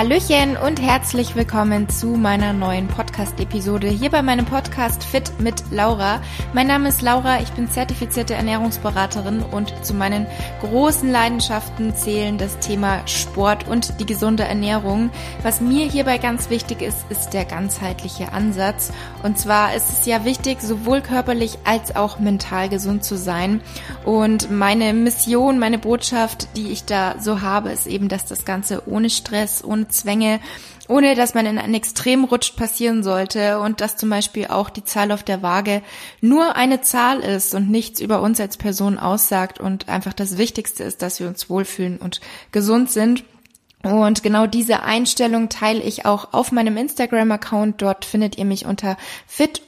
Hallöchen und herzlich willkommen zu meiner neuen Podcast-Episode hier bei meinem Podcast Fit mit Laura. Mein Name ist Laura, ich bin zertifizierte Ernährungsberaterin und zu meinen großen Leidenschaften zählen das Thema Sport und die gesunde Ernährung. Was mir hierbei ganz wichtig ist, ist der ganzheitliche Ansatz. Und zwar ist es ja wichtig, sowohl körperlich als auch mental gesund zu sein. Und meine Mission, meine Botschaft, die ich da so habe, ist eben, dass das Ganze ohne Stress, ohne Zwänge, ohne dass man in ein Extrem rutscht, passieren sollte und dass zum Beispiel auch die Zahl auf der Waage nur eine Zahl ist und nichts über uns als Person aussagt und einfach das Wichtigste ist, dass wir uns wohlfühlen und gesund sind. Und genau diese Einstellung teile ich auch auf meinem Instagram-Account. Dort findet ihr mich unter fit-laura.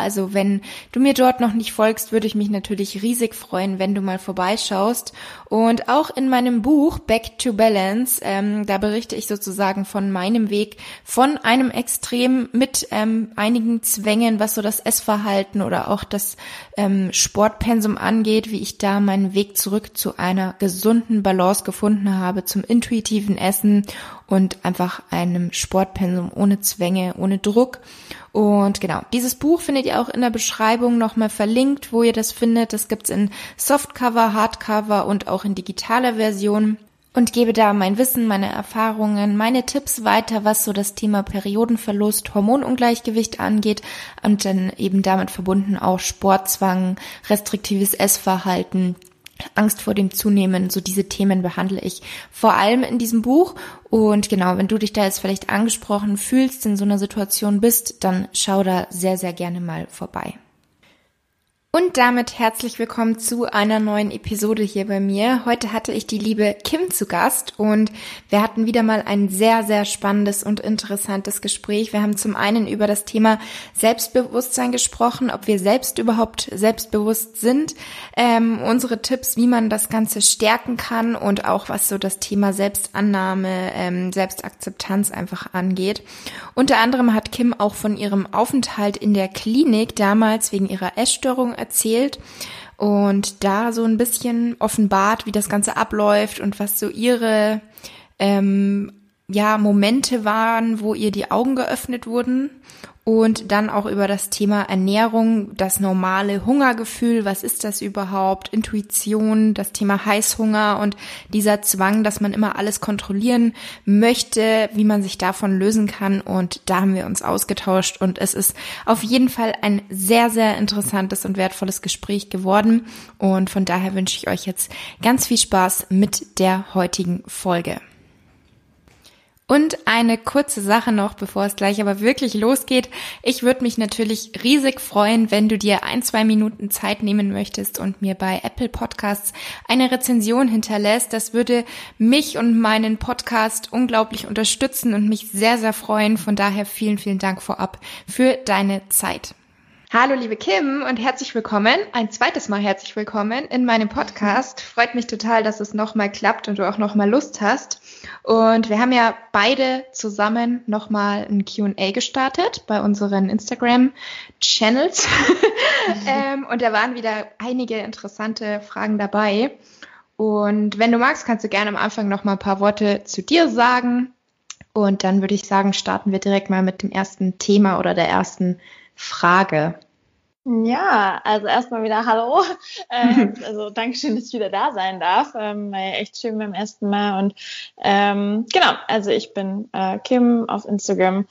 Also wenn du mir dort noch nicht folgst, würde ich mich natürlich riesig freuen, wenn du mal vorbeischaust. Und auch in meinem Buch Back to Balance, ähm, da berichte ich sozusagen von meinem Weg von einem Extrem mit ähm, einigen Zwängen, was so das Essverhalten oder auch das ähm, Sportpensum angeht, wie ich da meinen Weg zurück zu einer gesunden Balance gefunden gefunden habe zum intuitiven Essen und einfach einem Sportpensum ohne Zwänge, ohne Druck. Und genau, dieses Buch findet ihr auch in der Beschreibung nochmal verlinkt, wo ihr das findet. Das gibt's in Softcover, Hardcover und auch in digitaler Version und gebe da mein Wissen, meine Erfahrungen, meine Tipps weiter, was so das Thema Periodenverlust, Hormonungleichgewicht angeht und dann eben damit verbunden auch Sportzwang, restriktives Essverhalten, Angst vor dem Zunehmen, so diese Themen behandle ich vor allem in diesem Buch. Und genau, wenn du dich da jetzt vielleicht angesprochen fühlst, in so einer Situation bist, dann schau da sehr, sehr gerne mal vorbei. Und damit herzlich willkommen zu einer neuen Episode hier bei mir. Heute hatte ich die liebe Kim zu Gast und wir hatten wieder mal ein sehr, sehr spannendes und interessantes Gespräch. Wir haben zum einen über das Thema Selbstbewusstsein gesprochen, ob wir selbst überhaupt selbstbewusst sind, ähm, unsere Tipps, wie man das Ganze stärken kann und auch was so das Thema Selbstannahme, ähm, Selbstakzeptanz einfach angeht. Unter anderem hat Kim auch von ihrem Aufenthalt in der Klinik damals wegen ihrer Essstörung erzählt und da so ein bisschen offenbart, wie das Ganze abläuft und was so ihre ähm, ja Momente waren, wo ihr die Augen geöffnet wurden und dann auch über das Thema Ernährung, das normale Hungergefühl, was ist das überhaupt, Intuition, das Thema Heißhunger und dieser Zwang, dass man immer alles kontrollieren möchte, wie man sich davon lösen kann. Und da haben wir uns ausgetauscht und es ist auf jeden Fall ein sehr, sehr interessantes und wertvolles Gespräch geworden. Und von daher wünsche ich euch jetzt ganz viel Spaß mit der heutigen Folge. Und eine kurze Sache noch, bevor es gleich aber wirklich losgeht. Ich würde mich natürlich riesig freuen, wenn du dir ein, zwei Minuten Zeit nehmen möchtest und mir bei Apple Podcasts eine Rezension hinterlässt. Das würde mich und meinen Podcast unglaublich unterstützen und mich sehr, sehr freuen. Von daher vielen, vielen Dank vorab für deine Zeit. Hallo liebe Kim und herzlich willkommen, ein zweites Mal herzlich willkommen in meinem Podcast. Freut mich total, dass es nochmal klappt und du auch nochmal Lust hast. Und wir haben ja beide zusammen nochmal ein QA gestartet bei unseren Instagram-Channels. ähm, und da waren wieder einige interessante Fragen dabei. Und wenn du magst, kannst du gerne am Anfang nochmal ein paar Worte zu dir sagen. Und dann würde ich sagen, starten wir direkt mal mit dem ersten Thema oder der ersten Frage. Ja, also erstmal wieder Hallo. Ähm, also Dankeschön, dass ich wieder da sein darf. Ähm, war ja echt schön beim ersten Mal. Und ähm, genau, also ich bin äh, Kim auf Instagram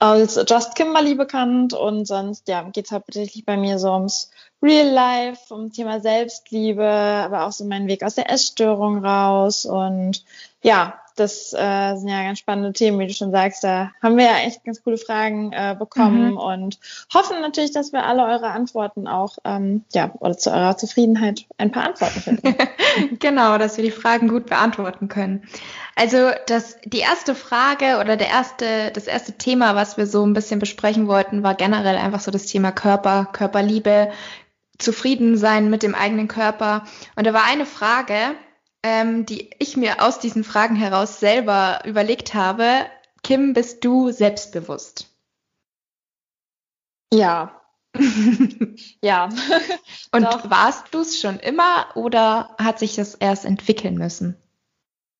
als Just Kimberly bekannt und sonst ja geht's hauptsächlich bei mir so ums Real Life, um Thema Selbstliebe, aber auch so meinen Weg aus der Essstörung raus und ja, das äh, sind ja ganz spannende Themen, wie du schon sagst. Da haben wir ja echt ganz coole Fragen äh, bekommen mhm. und hoffen natürlich, dass wir alle eure Antworten auch, ähm, ja, oder zu eurer Zufriedenheit ein paar Antworten finden. genau, dass wir die Fragen gut beantworten können. Also das, die erste Frage oder der erste, das erste Thema, was wir so ein bisschen besprechen wollten, war generell einfach so das Thema Körper, Körperliebe, zufrieden sein mit dem eigenen Körper. Und da war eine Frage, ähm, die ich mir aus diesen Fragen heraus selber überlegt habe. Kim, bist du selbstbewusst? Ja. ja. Und Doch. warst du es schon immer oder hat sich das erst entwickeln müssen?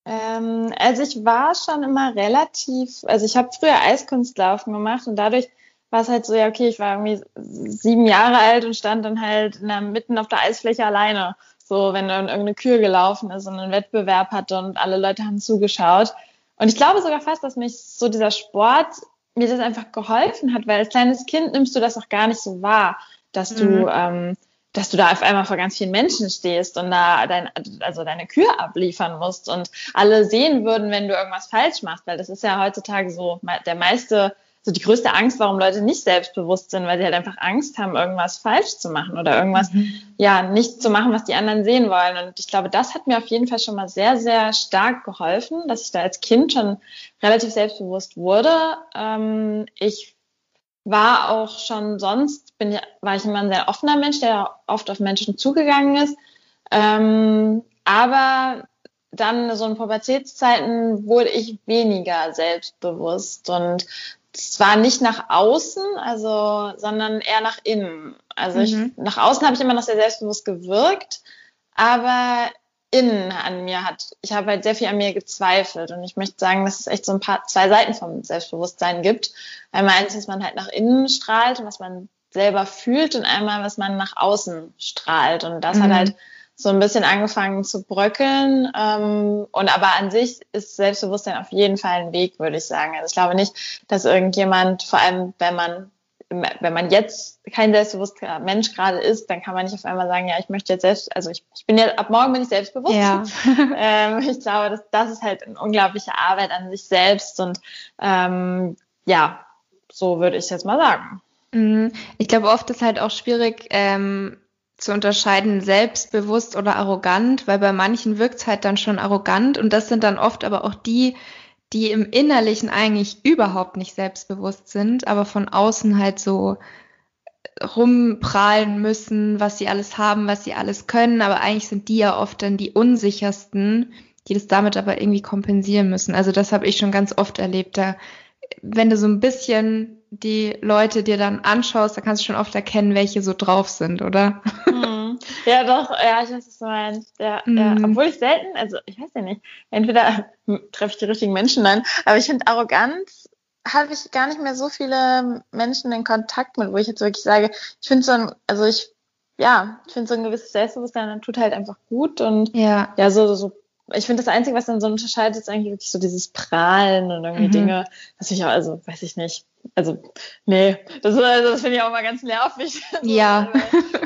Ähm, also ich war schon immer relativ, also ich habe früher Eiskunstlaufen gemacht und dadurch war es halt so, ja, okay, ich war irgendwie sieben Jahre alt und stand dann halt der, mitten auf der Eisfläche alleine. So, wenn dann irgendeine Kür gelaufen ist und einen Wettbewerb hatte und alle Leute haben zugeschaut. Und ich glaube sogar fast, dass mich so dieser Sport mir das einfach geholfen hat, weil als kleines Kind nimmst du das auch gar nicht so wahr, dass du, mhm. ähm, dass du da auf einmal vor ganz vielen Menschen stehst und da dein, also deine Kür abliefern musst und alle sehen würden, wenn du irgendwas falsch machst, weil das ist ja heutzutage so der meiste so die größte Angst, warum Leute nicht selbstbewusst sind, weil sie halt einfach Angst haben, irgendwas falsch zu machen oder irgendwas, mhm. ja, nicht zu machen, was die anderen sehen wollen. Und ich glaube, das hat mir auf jeden Fall schon mal sehr, sehr stark geholfen, dass ich da als Kind schon relativ selbstbewusst wurde. Ähm, ich war auch schon sonst, bin, war ich immer ein sehr offener Mensch, der oft auf Menschen zugegangen ist. Ähm, aber dann so in Pubertätszeiten wurde ich weniger selbstbewusst und zwar nicht nach außen, also, sondern eher nach innen. Also ich, mhm. nach außen habe ich immer noch sehr selbstbewusst gewirkt, aber innen an mir hat, ich habe halt sehr viel an mir gezweifelt und ich möchte sagen, dass es echt so ein paar, zwei Seiten vom Selbstbewusstsein gibt. Einmal eins, was man halt nach innen strahlt und was man selber fühlt und einmal, was man nach außen strahlt und das mhm. hat halt so ein bisschen angefangen zu bröckeln. Ähm, und aber an sich ist Selbstbewusstsein auf jeden Fall ein Weg, würde ich sagen. Also ich glaube nicht, dass irgendjemand, vor allem wenn man wenn man jetzt kein selbstbewusster Mensch gerade ist, dann kann man nicht auf einmal sagen, ja, ich möchte jetzt selbst, also ich, ich bin ja, ab morgen bin ich selbstbewusst. Ja. ähm, ich glaube, das, das ist halt eine unglaubliche Arbeit an sich selbst und ähm, ja, so würde ich jetzt mal sagen. Mhm. Ich glaube, oft ist halt auch schwierig, ähm, zu unterscheiden, selbstbewusst oder arrogant, weil bei manchen wirkt es halt dann schon arrogant und das sind dann oft aber auch die, die im Innerlichen eigentlich überhaupt nicht selbstbewusst sind, aber von außen halt so rumprahlen müssen, was sie alles haben, was sie alles können, aber eigentlich sind die ja oft dann die unsichersten, die das damit aber irgendwie kompensieren müssen. Also das habe ich schon ganz oft erlebt. Da, wenn du so ein bisschen die Leute dir dann anschaust, da kannst du schon oft erkennen, welche so drauf sind, oder? Mhm. Ja, doch, ja, ich weiß, was du meinst. Ja, mhm. ja. Obwohl ich selten, also ich weiß ja nicht, entweder treffe ich die richtigen Menschen dann, aber ich finde Arroganz habe ich gar nicht mehr so viele Menschen in Kontakt mit, wo ich jetzt wirklich sage, ich finde so ein, also ich, ja, ich finde so ein gewisses Selbstbewusstsein tut halt einfach gut und ja, ja so, so ich finde, das Einzige, was dann so unterscheidet, ist eigentlich wirklich so dieses Prahlen und irgendwie mhm. Dinge, was ich auch, also weiß ich nicht. Also, nee, das, also, das finde ich auch mal ganz nervig. Ja.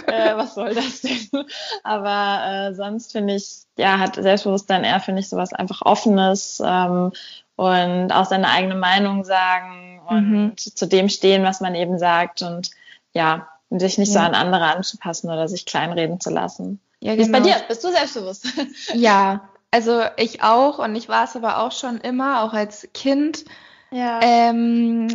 äh, was soll das denn? Aber äh, sonst finde ich, ja, hat Selbstbewusstsein eher, finde ich, sowas einfach Offenes ähm, und auch seine eigene Meinung sagen und mhm. zu dem stehen, was man eben sagt und ja, sich nicht ja. so an andere anzupassen oder sich kleinreden zu lassen. Ja, genau. Wie ist bei genau. dir? Bist du selbstbewusst? Ja, also ich auch und ich war es aber auch schon immer, auch als Kind. Ja. Ähm,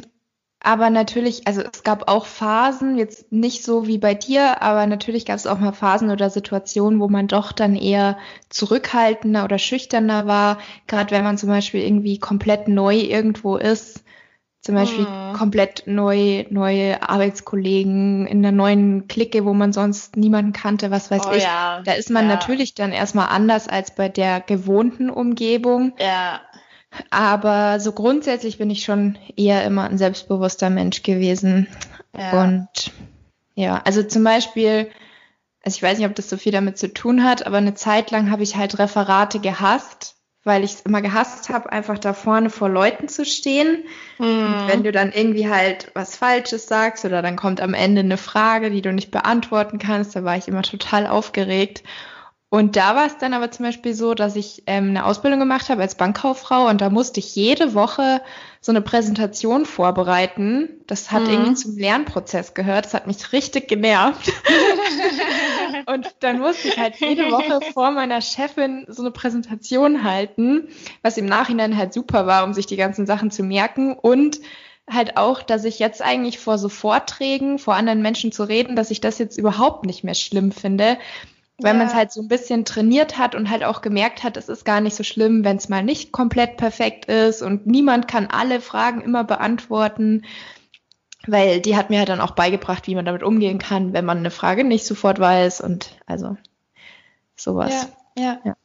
aber natürlich, also es gab auch Phasen, jetzt nicht so wie bei dir, aber natürlich gab es auch mal Phasen oder Situationen, wo man doch dann eher zurückhaltender oder schüchterner war. Gerade wenn man zum Beispiel irgendwie komplett neu irgendwo ist zum Beispiel mhm. komplett neu, neue Arbeitskollegen in der neuen Clique, wo man sonst niemanden kannte, was weiß oh, ich. Ja. Da ist man ja. natürlich dann erstmal anders als bei der gewohnten Umgebung. Ja. Aber so grundsätzlich bin ich schon eher immer ein selbstbewusster Mensch gewesen. Ja. Und ja, also zum Beispiel, also ich weiß nicht, ob das so viel damit zu tun hat, aber eine Zeit lang habe ich halt Referate gehasst weil ich es immer gehasst habe, einfach da vorne vor Leuten zu stehen. Mhm. Und wenn du dann irgendwie halt was Falsches sagst oder dann kommt am Ende eine Frage, die du nicht beantworten kannst, da war ich immer total aufgeregt. Und da war es dann aber zum Beispiel so, dass ich ähm, eine Ausbildung gemacht habe als Bankkauffrau und da musste ich jede Woche so eine Präsentation vorbereiten. Das hat mhm. irgendwie zum Lernprozess gehört. Das hat mich richtig genervt. und dann musste ich halt jede Woche vor meiner Chefin so eine Präsentation halten, was im Nachhinein halt super war, um sich die ganzen Sachen zu merken und halt auch, dass ich jetzt eigentlich vor so Vorträgen, vor anderen Menschen zu reden, dass ich das jetzt überhaupt nicht mehr schlimm finde, weil ja. man es halt so ein bisschen trainiert hat und halt auch gemerkt hat, es ist gar nicht so schlimm, wenn es mal nicht komplett perfekt ist und niemand kann alle Fragen immer beantworten, weil die hat mir halt dann auch beigebracht, wie man damit umgehen kann, wenn man eine Frage nicht sofort weiß und also sowas. Ja, ja. ja.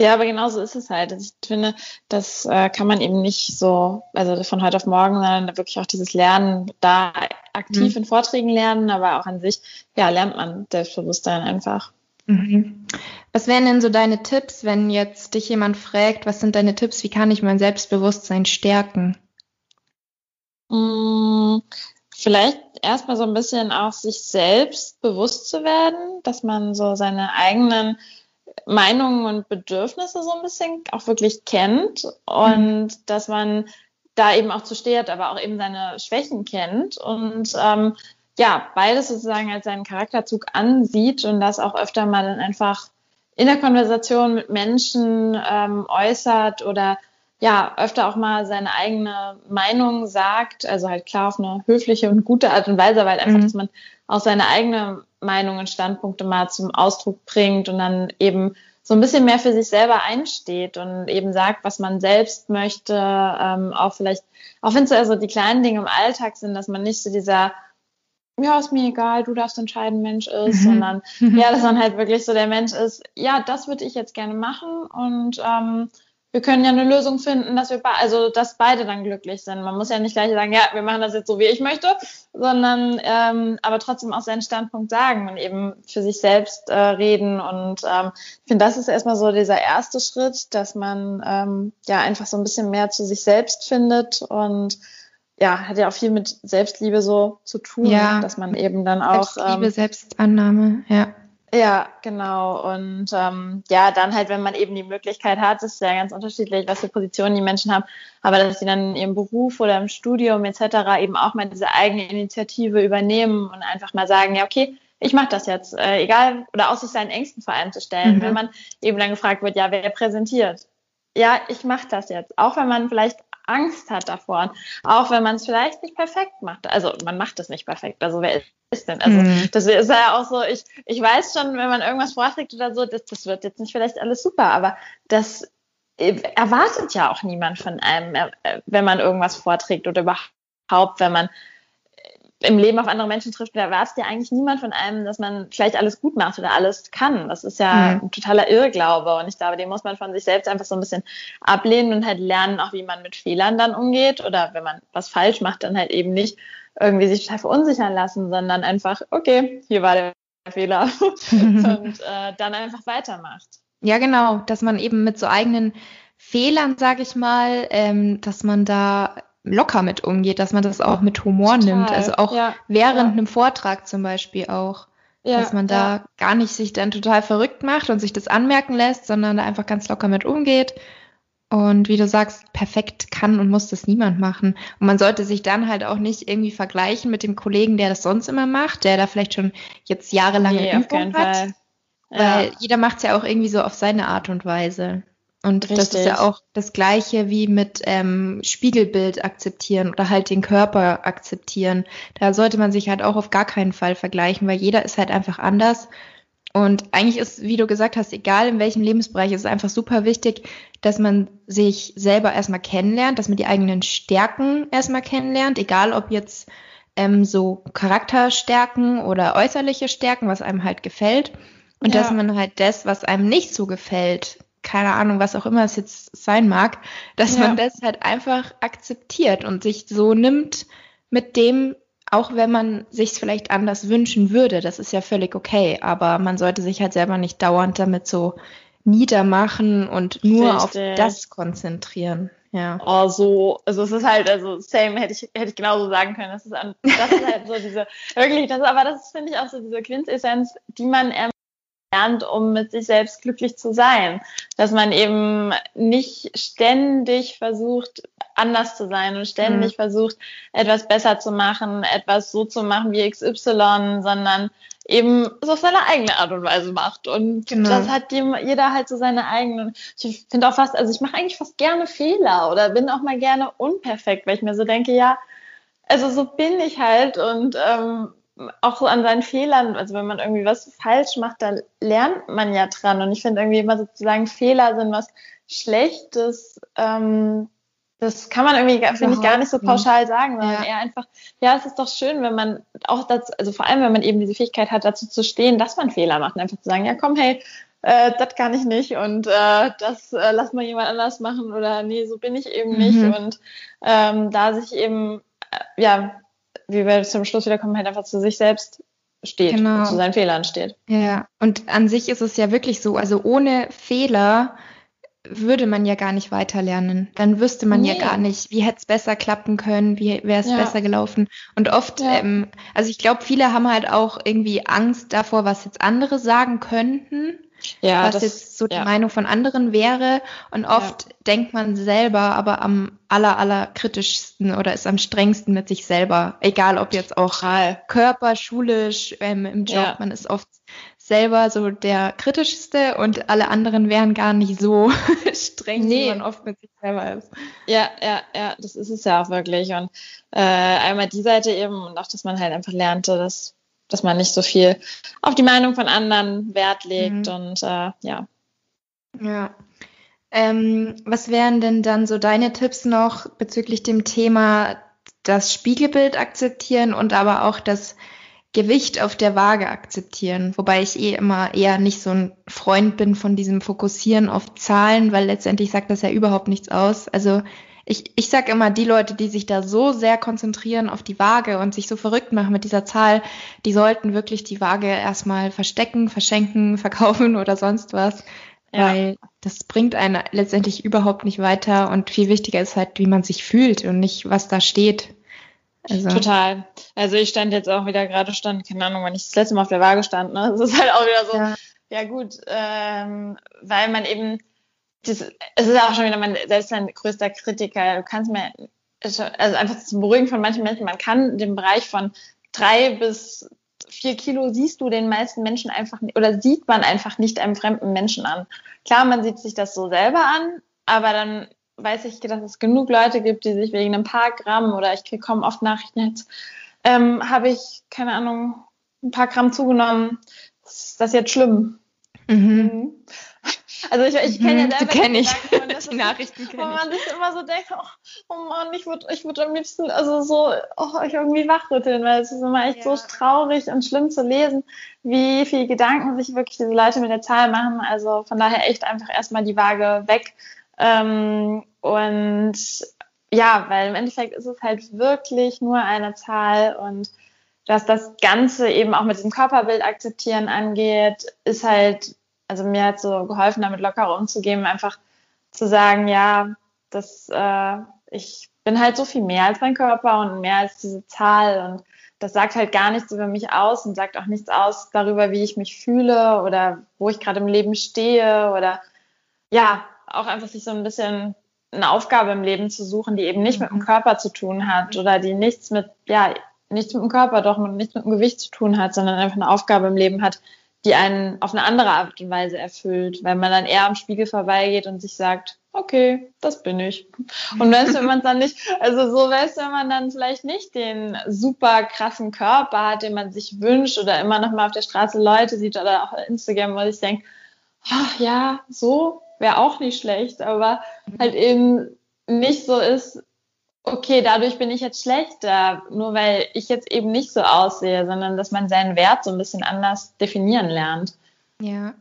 Ja, aber genau so ist es halt. Also ich finde, das äh, kann man eben nicht so, also von heute auf morgen, sondern wirklich auch dieses Lernen, da aktiv mhm. in Vorträgen lernen, aber auch an sich, ja, lernt man Selbstbewusstsein einfach. Mhm. Was wären denn so deine Tipps, wenn jetzt dich jemand fragt, was sind deine Tipps, wie kann ich mein Selbstbewusstsein stärken? Mhm. Vielleicht erstmal so ein bisschen auch sich selbst bewusst zu werden, dass man so seine eigenen Meinungen und Bedürfnisse so ein bisschen auch wirklich kennt und mhm. dass man da eben auch zu steht, aber auch eben seine Schwächen kennt und ähm, ja, beides sozusagen als seinen Charakterzug ansieht und das auch öfter mal dann einfach in der Konversation mit Menschen ähm, äußert oder ja, öfter auch mal seine eigene Meinung sagt, also halt klar auf eine höfliche und gute Art und Weise, weil einfach, mhm. dass man auch seine eigene Meinung und Standpunkte mal zum Ausdruck bringt und dann eben so ein bisschen mehr für sich selber einsteht und eben sagt, was man selbst möchte, ähm, auch vielleicht, auch wenn es also die kleinen Dinge im Alltag sind, dass man nicht so dieser ja, ist mir egal, du darfst entscheiden, Mensch ist, mhm. sondern ja, dass man halt wirklich so der Mensch ist, ja, das würde ich jetzt gerne machen und ähm, wir können ja eine Lösung finden, dass wir also dass beide dann glücklich sind. Man muss ja nicht gleich sagen, ja, wir machen das jetzt so, wie ich möchte, sondern ähm, aber trotzdem auch seinen Standpunkt sagen und eben für sich selbst äh, reden. Und ähm, ich finde, das ist erstmal so dieser erste Schritt, dass man ähm, ja einfach so ein bisschen mehr zu sich selbst findet und ja, hat ja auch viel mit Selbstliebe so zu tun, ja. dass man eben dann auch Selbstliebe, ähm, Selbstannahme, ja. Ja, genau. Und ähm, ja, dann halt, wenn man eben die Möglichkeit hat, ist ja ganz unterschiedlich, was für Positionen die Menschen haben, aber dass sie dann in ihrem Beruf oder im Studium etc. eben auch mal diese eigene Initiative übernehmen und einfach mal sagen, ja, okay, ich mache das jetzt, äh, egal, oder auch sich seinen Ängsten vor allem zu stellen, mhm. wenn man eben dann gefragt wird, ja, wer präsentiert? Ja, ich mache das jetzt, auch wenn man vielleicht Angst hat davor. Auch wenn man es vielleicht nicht perfekt macht. Also man macht es nicht perfekt. Also wer ist denn? Also mhm. das ist ja auch so, ich, ich weiß schon, wenn man irgendwas vorträgt oder so, das, das wird jetzt nicht vielleicht alles super, aber das erwartet ja auch niemand von einem, äh, wenn man irgendwas vorträgt oder überhaupt, wenn man im Leben auf andere Menschen trifft, da erwartet ja eigentlich niemand von einem, dass man vielleicht alles gut macht oder alles kann. Das ist ja mhm. ein totaler Irrglaube. Und ich glaube, den muss man von sich selbst einfach so ein bisschen ablehnen und halt lernen, auch wie man mit Fehlern dann umgeht. Oder wenn man was falsch macht, dann halt eben nicht irgendwie sich total verunsichern lassen, sondern einfach, okay, hier war der Fehler und äh, dann einfach weitermacht. Ja, genau, dass man eben mit so eigenen Fehlern, sag ich mal, ähm, dass man da locker mit umgeht, dass man das auch mit Humor Total. nimmt. Also auch ja, während ja. einem Vortrag zum Beispiel auch. Ja, dass man da gar nicht sich dann total verrückt macht und sich das anmerken lässt, sondern da einfach ganz locker mit umgeht. Und wie du sagst, perfekt kann und muss das niemand machen. Und man sollte sich dann halt auch nicht irgendwie vergleichen mit dem Kollegen, der das sonst immer macht, der da vielleicht schon jetzt jahrelange nee, Übung hat. Fall. Weil jeder macht es ja auch irgendwie so auf seine Art und Weise. Und Richtig. das ist ja auch das Gleiche wie mit ähm, Spiegelbild akzeptieren oder halt den Körper akzeptieren. Da sollte man sich halt auch auf gar keinen Fall vergleichen, weil jeder ist halt einfach anders. Und eigentlich ist, wie du gesagt hast, egal in welchem Lebensbereich, ist es einfach super wichtig, dass man sich selber erstmal kennenlernt, dass man die eigenen Stärken erstmal kennenlernt, egal ob jetzt ähm, so Charakterstärken oder äußerliche Stärken, was einem halt gefällt. Und ja. dass man halt das, was einem nicht so gefällt, keine Ahnung, was auch immer es jetzt sein mag, dass ja. man das halt einfach akzeptiert und sich so nimmt mit dem, auch wenn man sich vielleicht anders wünschen würde. Das ist ja völlig okay, aber man sollte sich halt selber nicht dauernd damit so niedermachen und nur Richtig. auf das konzentrieren. Ja. Oh, so, also es ist halt, also same hätte ich, hätte ich genauso sagen können. Das ist, das ist halt so diese, wirklich, das, aber das finde ich auch so diese Quintessenz, die man lernt, um mit sich selbst glücklich zu sein. Dass man eben nicht ständig versucht, anders zu sein und ständig mhm. versucht, etwas besser zu machen, etwas so zu machen wie XY, sondern eben so auf seine eigene Art und Weise macht. Und genau. das hat jeder halt so seine eigenen. Ich finde auch fast, also ich mache eigentlich fast gerne Fehler oder bin auch mal gerne unperfekt, weil ich mir so denke, ja, also so bin ich halt und ähm, auch so an seinen Fehlern, also wenn man irgendwie was falsch macht, dann lernt man ja dran. Und ich finde irgendwie immer sozusagen Fehler sind was Schlechtes. Ähm, das kann man irgendwie, finde ich, gar nicht so pauschal sagen, sondern ja. eher einfach, ja, es ist doch schön, wenn man auch dazu, also vor allem, wenn man eben diese Fähigkeit hat, dazu zu stehen, dass man Fehler macht und einfach zu sagen, ja, komm, hey, äh, das kann ich nicht und äh, das äh, lass mal jemand anders machen oder nee, so bin ich eben nicht. Mhm. Und ähm, da sich eben, äh, ja, wie wir zum Schluss wieder kommen, halt einfach zu sich selbst steht, genau. zu seinen Fehlern steht. Ja, und an sich ist es ja wirklich so, also ohne Fehler würde man ja gar nicht weiterlernen. Dann wüsste man nee. ja gar nicht, wie hätte es besser klappen können, wie wäre es ja. besser gelaufen. Und oft, ja. ähm, also ich glaube, viele haben halt auch irgendwie Angst davor, was jetzt andere sagen könnten. Ja, was das, jetzt so die. Meinung von anderen wäre. Und oft denkt man selber aber am aller, aller kritischsten oder ist am strengsten mit sich selber. Egal ob jetzt auch. Körper, schulisch, ähm, im Job. Man ist oft selber so der kritischste und alle anderen wären gar nicht so streng, nee. wie man oft mit sich selber ist. Ja, ja, ja, das ist es ja auch wirklich. Und äh, einmal die Seite eben und auch, dass man halt einfach lernte, dass, dass man nicht so viel auf die Meinung von anderen Wert legt mhm. und äh, ja. Ja. Ähm, was wären denn dann so deine Tipps noch bezüglich dem Thema das Spiegelbild akzeptieren und aber auch das Gewicht auf der Waage akzeptieren, wobei ich eh immer eher nicht so ein Freund bin von diesem Fokussieren auf Zahlen, weil letztendlich sagt das ja überhaupt nichts aus. Also ich, ich sag immer, die Leute, die sich da so sehr konzentrieren auf die Waage und sich so verrückt machen mit dieser Zahl, die sollten wirklich die Waage erstmal verstecken, verschenken, verkaufen oder sonst was. Ja. Weil das bringt einen letztendlich überhaupt nicht weiter und viel wichtiger ist halt, wie man sich fühlt und nicht, was da steht. Also. Total. Also ich stand jetzt auch wieder gerade stand, keine Ahnung, wann ich das letzte Mal auf der Waage stand. Ne? Das ist halt auch wieder so, ja, ja gut, ähm, weil man eben, das, es ist auch schon wieder mein, selbst mein größter Kritiker. Du kannst mir, also einfach zum Beruhigen von manchen Menschen, man kann den Bereich von drei bis vier Kilo siehst du den meisten Menschen einfach nicht, oder sieht man einfach nicht einem fremden Menschen an. Klar, man sieht sich das so selber an, aber dann weiß ich, dass es genug Leute gibt, die sich wegen ein paar Gramm oder ich bekomme oft Nachrichten jetzt, ähm, habe ich, keine Ahnung, ein paar Gramm zugenommen. Ist das jetzt schlimm? Mhm. mhm. Also ich, ich kenne ja mhm, selber kenn ich. das die Nachrichten wo man sich immer so denkt, oh, oh Mann, ich würde ich würd am liebsten also so oh, ich irgendwie wachrütteln, weil es ist immer echt ja. so traurig und schlimm zu lesen, wie viel Gedanken sich wirklich diese Leute mit der Zahl machen. Also von daher echt einfach erstmal die Waage weg ähm, und ja, weil im Endeffekt ist es halt wirklich nur eine Zahl und dass das Ganze eben auch mit dem Körperbild akzeptieren angeht, ist halt, also mir hat so geholfen, damit lockerer umzugehen, einfach zu sagen, ja, das, äh, ich bin halt so viel mehr als mein Körper und mehr als diese Zahl und das sagt halt gar nichts über mich aus und sagt auch nichts aus darüber, wie ich mich fühle oder wo ich gerade im Leben stehe oder ja, auch einfach sich so ein bisschen eine Aufgabe im Leben zu suchen, die eben nicht mit dem mhm. Körper zu tun hat oder die nichts mit, ja, nichts mit dem Körper, doch nichts mit dem Gewicht zu tun hat, sondern einfach eine Aufgabe im Leben hat, die einen auf eine andere Art und Weise erfüllt, weil man dann eher am Spiegel vorbeigeht und sich sagt, okay, das bin ich. Und weißt du, wenn man dann nicht, also so weißt du, wenn man dann vielleicht nicht den super krassen Körper hat, den man sich wünscht oder immer noch mal auf der Straße Leute sieht oder auch Instagram, wo ich denke, ach ja, so wäre auch nicht schlecht, aber halt eben nicht so ist, okay, dadurch bin ich jetzt schlechter, nur weil ich jetzt eben nicht so aussehe, sondern dass man seinen Wert so ein bisschen anders definieren lernt. Ja.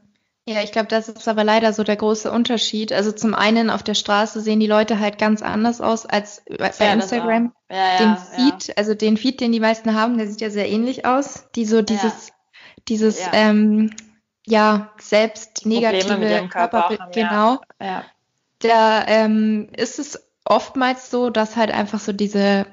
Ja, ich glaube, das ist aber leider so der große Unterschied. Also zum einen auf der Straße sehen die Leute halt ganz anders aus als bei ja, Instagram. Ja, den Feed, also den Feed, den die meisten haben, der sieht ja sehr ähnlich aus. Die so dieses, dieses ähm, ja, selbst negative Körperbild, genau. Ja. Da ähm, ist es oftmals so, dass halt einfach so diese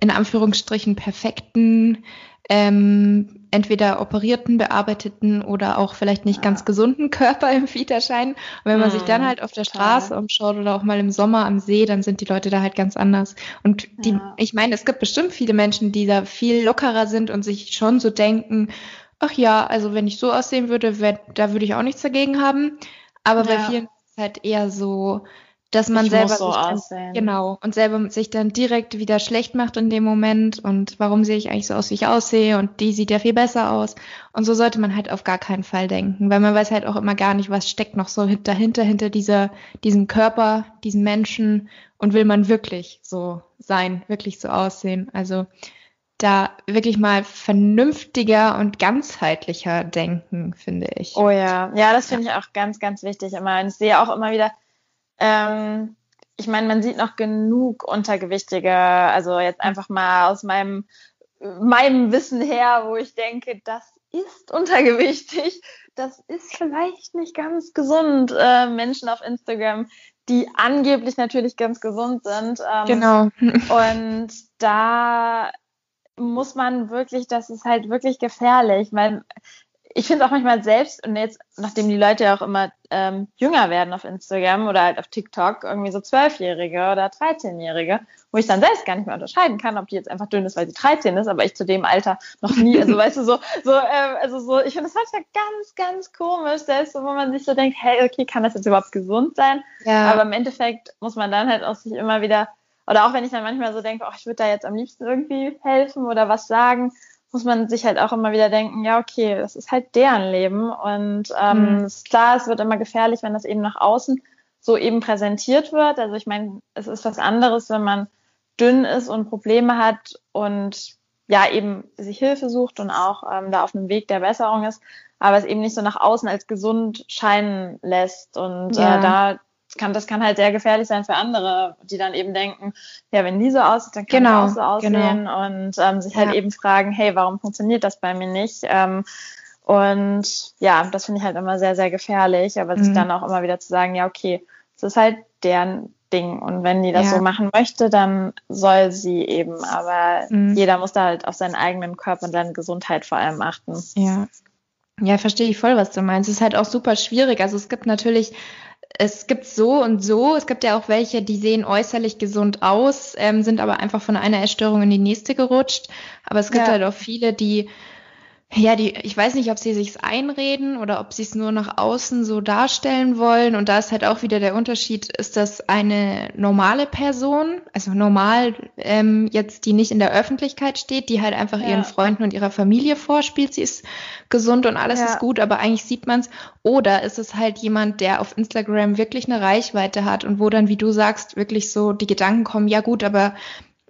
in Anführungsstrichen perfekten, ähm, entweder operierten, bearbeiteten oder auch vielleicht nicht ja. ganz gesunden Körper im Feed erscheinen. Und wenn man hm, sich dann halt auf der Straße total. umschaut oder auch mal im Sommer am See, dann sind die Leute da halt ganz anders. Und die, ja. ich meine, es gibt bestimmt viele Menschen, die da viel lockerer sind und sich schon so denken, ach ja, also wenn ich so aussehen würde, wär, da würde ich auch nichts dagegen haben. Aber ja. bei vielen ist es halt eher so, dass man ich selber so dann, genau und selber sich dann direkt wieder schlecht macht in dem Moment und warum sehe ich eigentlich so aus, wie ich aussehe und die sieht ja viel besser aus und so sollte man halt auf gar keinen Fall denken, weil man weiß halt auch immer gar nicht, was steckt noch so dahinter hinter dieser diesem Körper, diesem Menschen und will man wirklich so sein, wirklich so aussehen. Also da wirklich mal vernünftiger und ganzheitlicher denken, finde ich. Oh ja, ja, das finde ich auch ganz, ganz wichtig immer. Und ich sehe auch immer wieder, ähm, ich meine, man sieht noch genug Untergewichtige, also jetzt einfach mal aus meinem, meinem Wissen her, wo ich denke, das ist untergewichtig, das ist vielleicht nicht ganz gesund. Äh, Menschen auf Instagram, die angeblich natürlich ganz gesund sind. Ähm, genau. Und da muss man wirklich, das ist halt wirklich gefährlich, weil ich finde es auch manchmal selbst, und jetzt, nachdem die Leute ja auch immer ähm, jünger werden auf Instagram oder halt auf TikTok, irgendwie so Zwölfjährige oder 13-Jährige, wo ich dann selbst gar nicht mehr unterscheiden kann, ob die jetzt einfach dünn ist, weil sie 13 ist, aber ich zu dem Alter noch nie, also weißt du, so, so, äh, also so, ich finde das manchmal ganz, ganz komisch, selbst wo man sich so denkt, hey, okay, kann das jetzt überhaupt gesund sein? Ja. Aber im Endeffekt muss man dann halt auch sich immer wieder, oder auch wenn ich dann manchmal so denke, oh, ich würde da jetzt am liebsten irgendwie helfen oder was sagen, muss man sich halt auch immer wieder denken, ja, okay, das ist halt deren Leben. Und ähm, mhm. ist klar, es wird immer gefährlich, wenn das eben nach außen so eben präsentiert wird. Also ich meine, es ist was anderes, wenn man dünn ist und Probleme hat und ja, eben sich Hilfe sucht und auch ähm, da auf einem Weg der Besserung ist, aber es eben nicht so nach außen als gesund scheinen lässt. Und äh, ja. äh, da kann, das kann halt sehr gefährlich sein für andere, die dann eben denken, ja, wenn die so aussieht, dann kann genau, ich auch so aussehen genau. und ähm, sich halt ja. eben fragen, hey, warum funktioniert das bei mir nicht? Ähm, und ja, das finde ich halt immer sehr, sehr gefährlich, aber mhm. sich dann auch immer wieder zu sagen, ja, okay, es ist halt deren Ding und wenn die das ja. so machen möchte, dann soll sie eben, aber mhm. jeder muss da halt auf seinen eigenen Körper und seine Gesundheit vor allem achten. Ja. Ja, verstehe ich voll, was du meinst. Es ist halt auch super schwierig. Also es gibt natürlich es gibt so und so. Es gibt ja auch welche, die sehen äußerlich gesund aus, ähm, sind aber einfach von einer Erstörung in die nächste gerutscht. Aber es gibt ja. halt auch viele, die ja, die, ich weiß nicht, ob sie sich's einreden oder ob sie es nur nach außen so darstellen wollen. Und da ist halt auch wieder der Unterschied, ist das eine normale Person, also normal ähm, jetzt, die nicht in der Öffentlichkeit steht, die halt einfach ja. ihren Freunden und ihrer Familie vorspielt, sie ist gesund und alles ja. ist gut, aber eigentlich sieht man's. Oder ist es halt jemand, der auf Instagram wirklich eine Reichweite hat und wo dann, wie du sagst, wirklich so die Gedanken kommen, ja gut, aber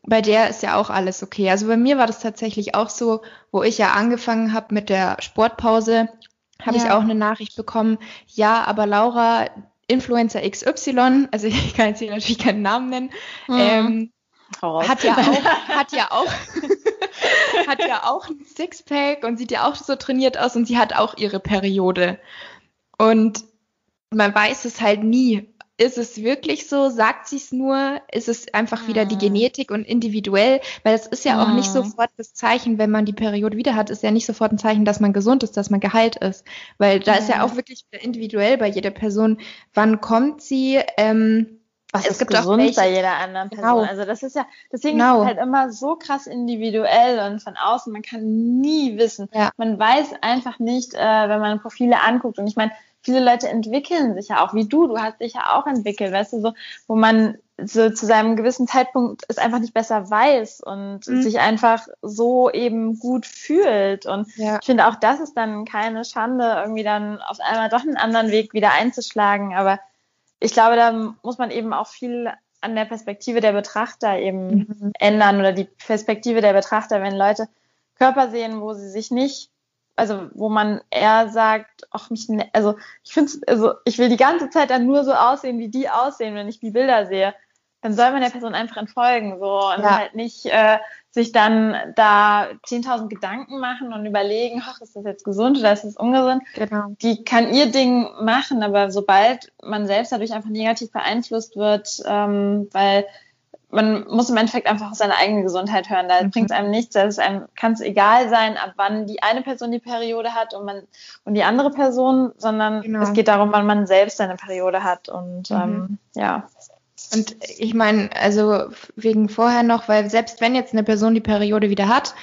bei der ist ja auch alles okay. Also bei mir war das tatsächlich auch so, wo ich ja angefangen habe mit der Sportpause, habe ja. ich auch eine Nachricht bekommen, ja, aber Laura, Influencer XY, also ich kann jetzt hier natürlich keinen Namen nennen, mhm. ähm, hat ja auch, hat ja auch, hat ja auch ein Sixpack und sieht ja auch so trainiert aus und sie hat auch ihre Periode. Und man weiß es halt nie, ist es wirklich so? Sagt sie es nur? Ist es einfach wieder die hm. Genetik und individuell? Weil es ist ja auch nicht hm. sofort das Zeichen, wenn man die Periode wieder hat, ist ja nicht sofort ein Zeichen, dass man gesund ist, dass man geheilt ist. Weil da ist ja auch wirklich individuell bei jeder Person, wann kommt sie? Ähm, was es ist gibt gesund auch welche, bei jeder anderen Person. Genau. Also das ist ja, deswegen genau. ist es halt immer so krass individuell und von außen, man kann nie wissen. Ja. Man weiß einfach nicht, äh, wenn man Profile anguckt. Und ich meine, viele Leute entwickeln sich ja auch, wie du, du hast dich ja auch entwickelt, weißt du, so, wo man so zu seinem gewissen Zeitpunkt es einfach nicht besser weiß und mhm. sich einfach so eben gut fühlt. Und ja. ich finde auch, das ist dann keine Schande, irgendwie dann auf einmal doch einen anderen Weg wieder einzuschlagen. Aber ich glaube, da muss man eben auch viel an der Perspektive der Betrachter eben mhm. ändern oder die Perspektive der Betrachter, wenn Leute Körper sehen, wo sie sich nicht also wo man eher sagt, ach mich, ne-, also ich finde, also ich will die ganze Zeit dann nur so aussehen, wie die aussehen, wenn ich die Bilder sehe, dann soll man der Person einfach entfolgen, so und ja. halt nicht äh, sich dann da 10.000 Gedanken machen und überlegen, ach, ist das jetzt gesund oder ist das ungesund? Genau. Die kann ihr Ding machen, aber sobald man selbst dadurch einfach negativ beeinflusst wird, ähm, weil man muss im Endeffekt einfach auf seine eigene Gesundheit hören. Da mhm. bringt es einem nichts. Da einem kann es egal sein, ab wann die eine Person die Periode hat und man und die andere Person, sondern genau. es geht darum, wann man selbst seine Periode hat. Und mhm. ähm, ja. Und ich meine, also wegen vorher noch, weil selbst wenn jetzt eine Person die Periode wieder hat,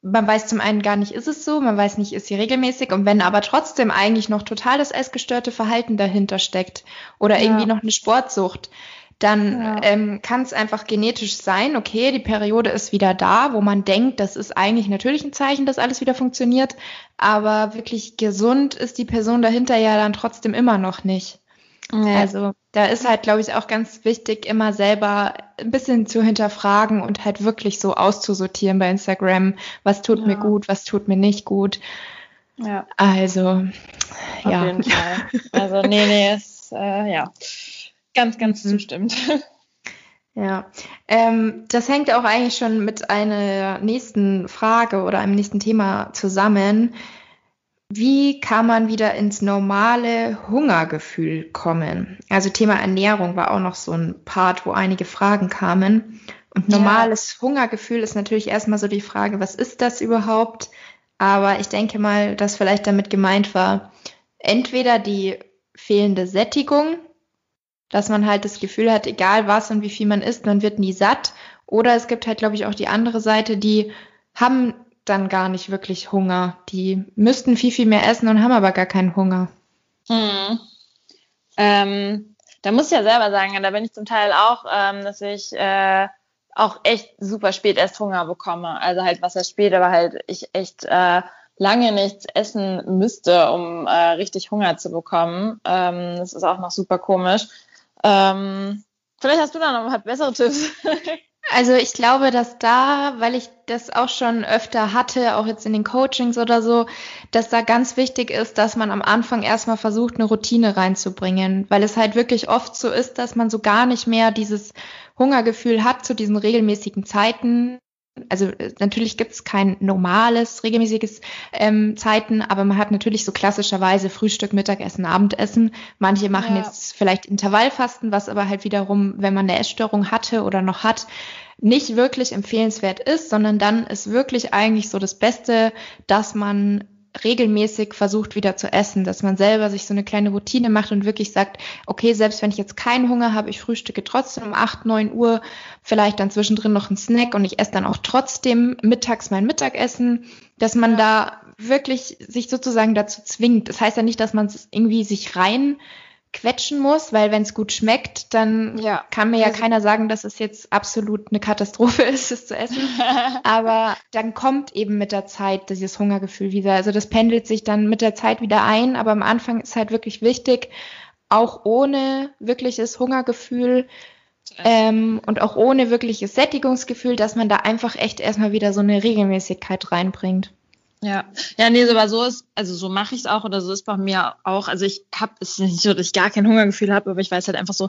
man weiß zum einen gar nicht, ist es so, man weiß nicht, ist sie regelmäßig und wenn aber trotzdem eigentlich noch total das essgestörte Verhalten dahinter steckt oder ja. irgendwie noch eine Sportsucht, dann ja. ähm, kann es einfach genetisch sein, okay, die Periode ist wieder da, wo man denkt, das ist eigentlich natürlich ein Zeichen, dass alles wieder funktioniert, aber wirklich gesund ist die Person dahinter ja dann trotzdem immer noch nicht. Ja. Also da ist halt, glaube ich, auch ganz wichtig, immer selber ein bisschen zu hinterfragen und halt wirklich so auszusortieren bei Instagram, was tut ja. mir gut, was tut mir nicht gut. Ja. Also, Auf ja. jeden Fall. Also, nee, nee, ist, äh, ja, ganz, ganz mhm. zustimmt. Ja, ähm, das hängt auch eigentlich schon mit einer nächsten Frage oder einem nächsten Thema zusammen. Wie kann man wieder ins normale Hungergefühl kommen? Also Thema Ernährung war auch noch so ein Part, wo einige Fragen kamen. Und normales ja. Hungergefühl ist natürlich erstmal so die Frage, was ist das überhaupt? Aber ich denke mal, dass vielleicht damit gemeint war, entweder die fehlende Sättigung, dass man halt das Gefühl hat, egal was und wie viel man isst, man wird nie satt. Oder es gibt halt, glaube ich, auch die andere Seite, die haben dann gar nicht wirklich Hunger. Die müssten viel, viel mehr essen und haben aber gar keinen Hunger. Hm. Ähm, da muss ich ja selber sagen, da bin ich zum Teil auch, ähm, dass ich äh, auch echt super spät erst Hunger bekomme. Also halt was er spät, aber halt ich echt äh, lange nichts essen müsste, um äh, richtig Hunger zu bekommen. Ähm, das ist auch noch super komisch. Ähm, vielleicht hast du da noch bessere Tipps. Also ich glaube, dass da, weil ich das auch schon öfter hatte, auch jetzt in den Coachings oder so, dass da ganz wichtig ist, dass man am Anfang erstmal versucht, eine Routine reinzubringen, weil es halt wirklich oft so ist, dass man so gar nicht mehr dieses Hungergefühl hat zu diesen regelmäßigen Zeiten, also äh, natürlich gibt es kein normales, regelmäßiges ähm, Zeiten, aber man hat natürlich so klassischerweise Frühstück, Mittagessen, Abendessen. Manche machen ja. jetzt vielleicht Intervallfasten, was aber halt wiederum, wenn man eine Essstörung hatte oder noch hat, nicht wirklich empfehlenswert ist, sondern dann ist wirklich eigentlich so das Beste, dass man regelmäßig versucht wieder zu essen, dass man selber sich so eine kleine Routine macht und wirklich sagt, okay, selbst wenn ich jetzt keinen Hunger habe, ich frühstücke trotzdem um 8, 9 Uhr, vielleicht dann zwischendrin noch einen Snack und ich esse dann auch trotzdem mittags mein Mittagessen, dass man da wirklich sich sozusagen dazu zwingt. Das heißt ja nicht, dass man es irgendwie sich rein quetschen muss, weil wenn es gut schmeckt, dann ja. kann mir ja also, keiner sagen, dass es jetzt absolut eine Katastrophe ist, es zu essen. Aber dann kommt eben mit der Zeit dieses Hungergefühl wieder. Also das pendelt sich dann mit der Zeit wieder ein, aber am Anfang ist halt wirklich wichtig, auch ohne wirkliches Hungergefühl ähm, und auch ohne wirkliches Sättigungsgefühl, dass man da einfach echt erstmal wieder so eine Regelmäßigkeit reinbringt. Ja, ja, nee, aber so ist, also so mache ich es auch oder so ist bei mir auch. Also ich habe es nicht so, dass ich gar kein Hungergefühl habe, aber ich weiß halt einfach so,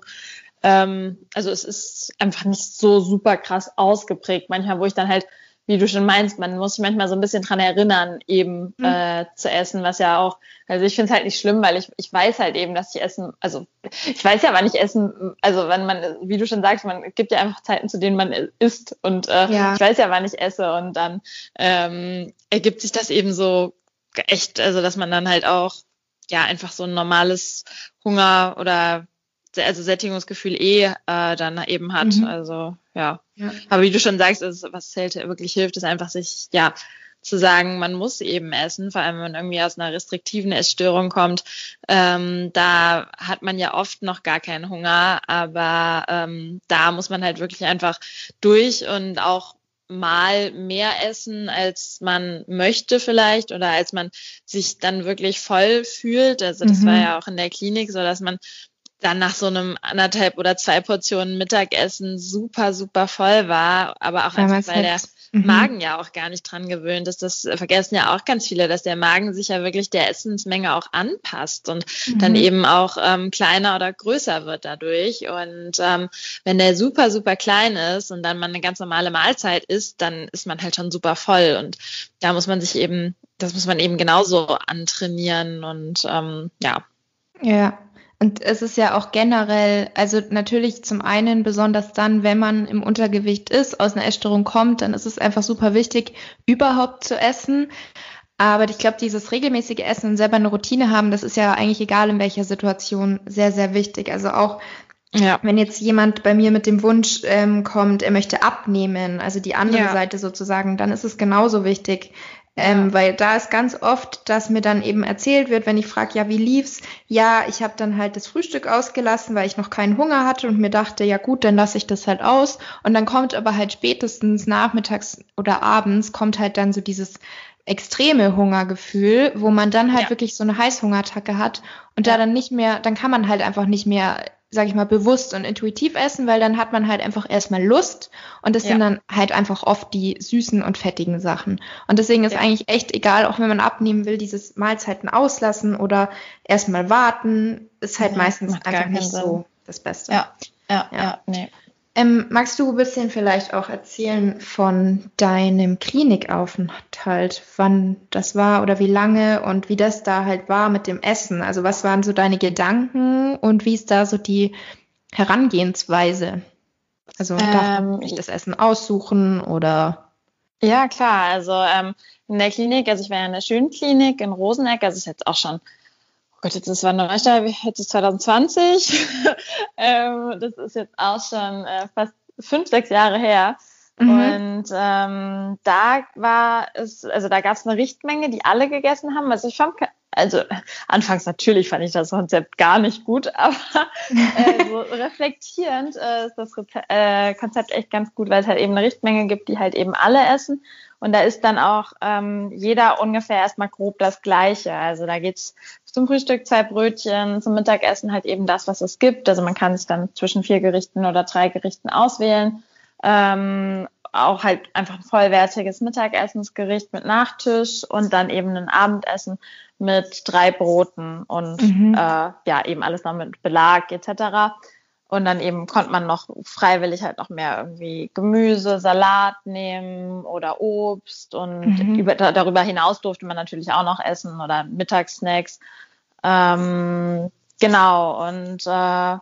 ähm, also es ist einfach nicht so super krass ausgeprägt. Manchmal, wo ich dann halt wie du schon meinst, man muss sich manchmal so ein bisschen dran erinnern, eben mhm. äh, zu essen, was ja auch, also ich finde es halt nicht schlimm, weil ich, ich weiß halt eben, dass ich essen, also ich weiß ja, wann ich essen, also wenn man, wie du schon sagst, man gibt ja einfach Zeiten, zu denen man isst und äh, ja. ich weiß ja, wann ich esse und dann ähm, ergibt sich das eben so echt, also dass man dann halt auch ja einfach so ein normales Hunger oder also Sättigungsgefühl eh äh, dann eben hat. Mhm. Also ja. ja. Aber wie du schon sagst, ist, was zählt wirklich hilft, ist einfach sich ja zu sagen, man muss eben essen, vor allem wenn man irgendwie aus einer restriktiven Essstörung kommt. Ähm, da hat man ja oft noch gar keinen Hunger, aber ähm, da muss man halt wirklich einfach durch und auch mal mehr essen, als man möchte vielleicht oder als man sich dann wirklich voll fühlt. Also das mhm. war ja auch in der Klinik so, dass man dann nach so einem anderthalb oder zwei Portionen Mittagessen super, super voll war, aber auch einfach, weil der mhm. Magen ja auch gar nicht dran gewöhnt ist. Das vergessen ja auch ganz viele, dass der Magen sich ja wirklich der Essensmenge auch anpasst und mhm. dann eben auch ähm, kleiner oder größer wird dadurch. Und ähm, wenn der super, super klein ist und dann man eine ganz normale Mahlzeit isst, dann ist man halt schon super voll. Und da muss man sich eben, das muss man eben genauso antrainieren und ähm, ja. Ja, und es ist ja auch generell, also natürlich zum einen besonders dann, wenn man im Untergewicht ist, aus einer Essstörung kommt, dann ist es einfach super wichtig, überhaupt zu essen. Aber ich glaube, dieses regelmäßige Essen und selber eine Routine haben, das ist ja eigentlich egal in welcher Situation sehr, sehr wichtig. Also auch ja. wenn jetzt jemand bei mir mit dem Wunsch ähm, kommt, er möchte abnehmen, also die andere ja. Seite sozusagen, dann ist es genauso wichtig, ähm, weil da ist ganz oft, dass mir dann eben erzählt wird, wenn ich frage, ja, wie lief's? Ja, ich habe dann halt das Frühstück ausgelassen, weil ich noch keinen Hunger hatte und mir dachte, ja gut, dann lasse ich das halt aus. Und dann kommt aber halt spätestens nachmittags oder abends kommt halt dann so dieses extreme Hungergefühl, wo man dann halt ja. wirklich so eine Heißhungerattacke hat und ja. da dann nicht mehr, dann kann man halt einfach nicht mehr sag ich mal, bewusst und intuitiv essen, weil dann hat man halt einfach erstmal Lust und das ja. sind dann halt einfach oft die süßen und fettigen Sachen. Und deswegen ist ja. eigentlich echt egal, auch wenn man abnehmen will, dieses Mahlzeiten auslassen oder erstmal warten, ist halt ja, meistens einfach nicht Sinn. so das Beste. Ja, ja, ja nee. Ähm, magst du ein bisschen vielleicht auch erzählen von deinem Klinikaufenthalt, wann das war oder wie lange und wie das da halt war mit dem Essen? Also was waren so deine Gedanken und wie ist da so die Herangehensweise? Also darf man sich das Essen aussuchen oder? Ja, klar. Also ähm, in der Klinik, also ich war ja in der schönen Klinik in Roseneck, also ist jetzt auch schon Gott, jetzt ist war Neustadt, jetzt ist 2020. ähm, das ist jetzt auch schon äh, fast fünf, sechs Jahre her. Mhm. Und ähm, da war es, also da gab es eine Richtmenge, die alle gegessen haben. Also ich fand, also anfangs natürlich fand ich das Konzept gar nicht gut, aber äh, so reflektierend äh, ist das äh, Konzept echt ganz gut, weil es halt eben eine Richtmenge gibt, die halt eben alle essen. Und da ist dann auch ähm, jeder ungefähr erstmal grob das Gleiche. Also da geht's zum Frühstück zwei Brötchen, zum Mittagessen halt eben das, was es gibt. Also man kann sich dann zwischen vier Gerichten oder drei Gerichten auswählen. Ähm, auch halt einfach ein vollwertiges Mittagessensgericht mit Nachtisch und dann eben ein Abendessen mit drei Broten und mhm. äh, ja, eben alles noch mit Belag etc. Und dann eben konnte man noch freiwillig halt noch mehr irgendwie Gemüse, Salat nehmen oder Obst und mhm. über, darüber hinaus durfte man natürlich auch noch essen oder Mittagssnacks. Ähm, genau, und äh,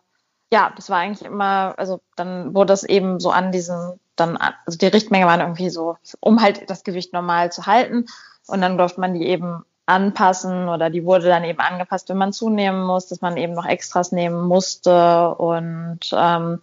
ja, das war eigentlich immer, also dann wurde es eben so an diesem, dann, also die Richtmenge waren irgendwie so, um halt das Gewicht normal zu halten. Und dann durfte man die eben anpassen oder die wurde dann eben angepasst, wenn man zunehmen muss, dass man eben noch Extras nehmen musste. Und ähm,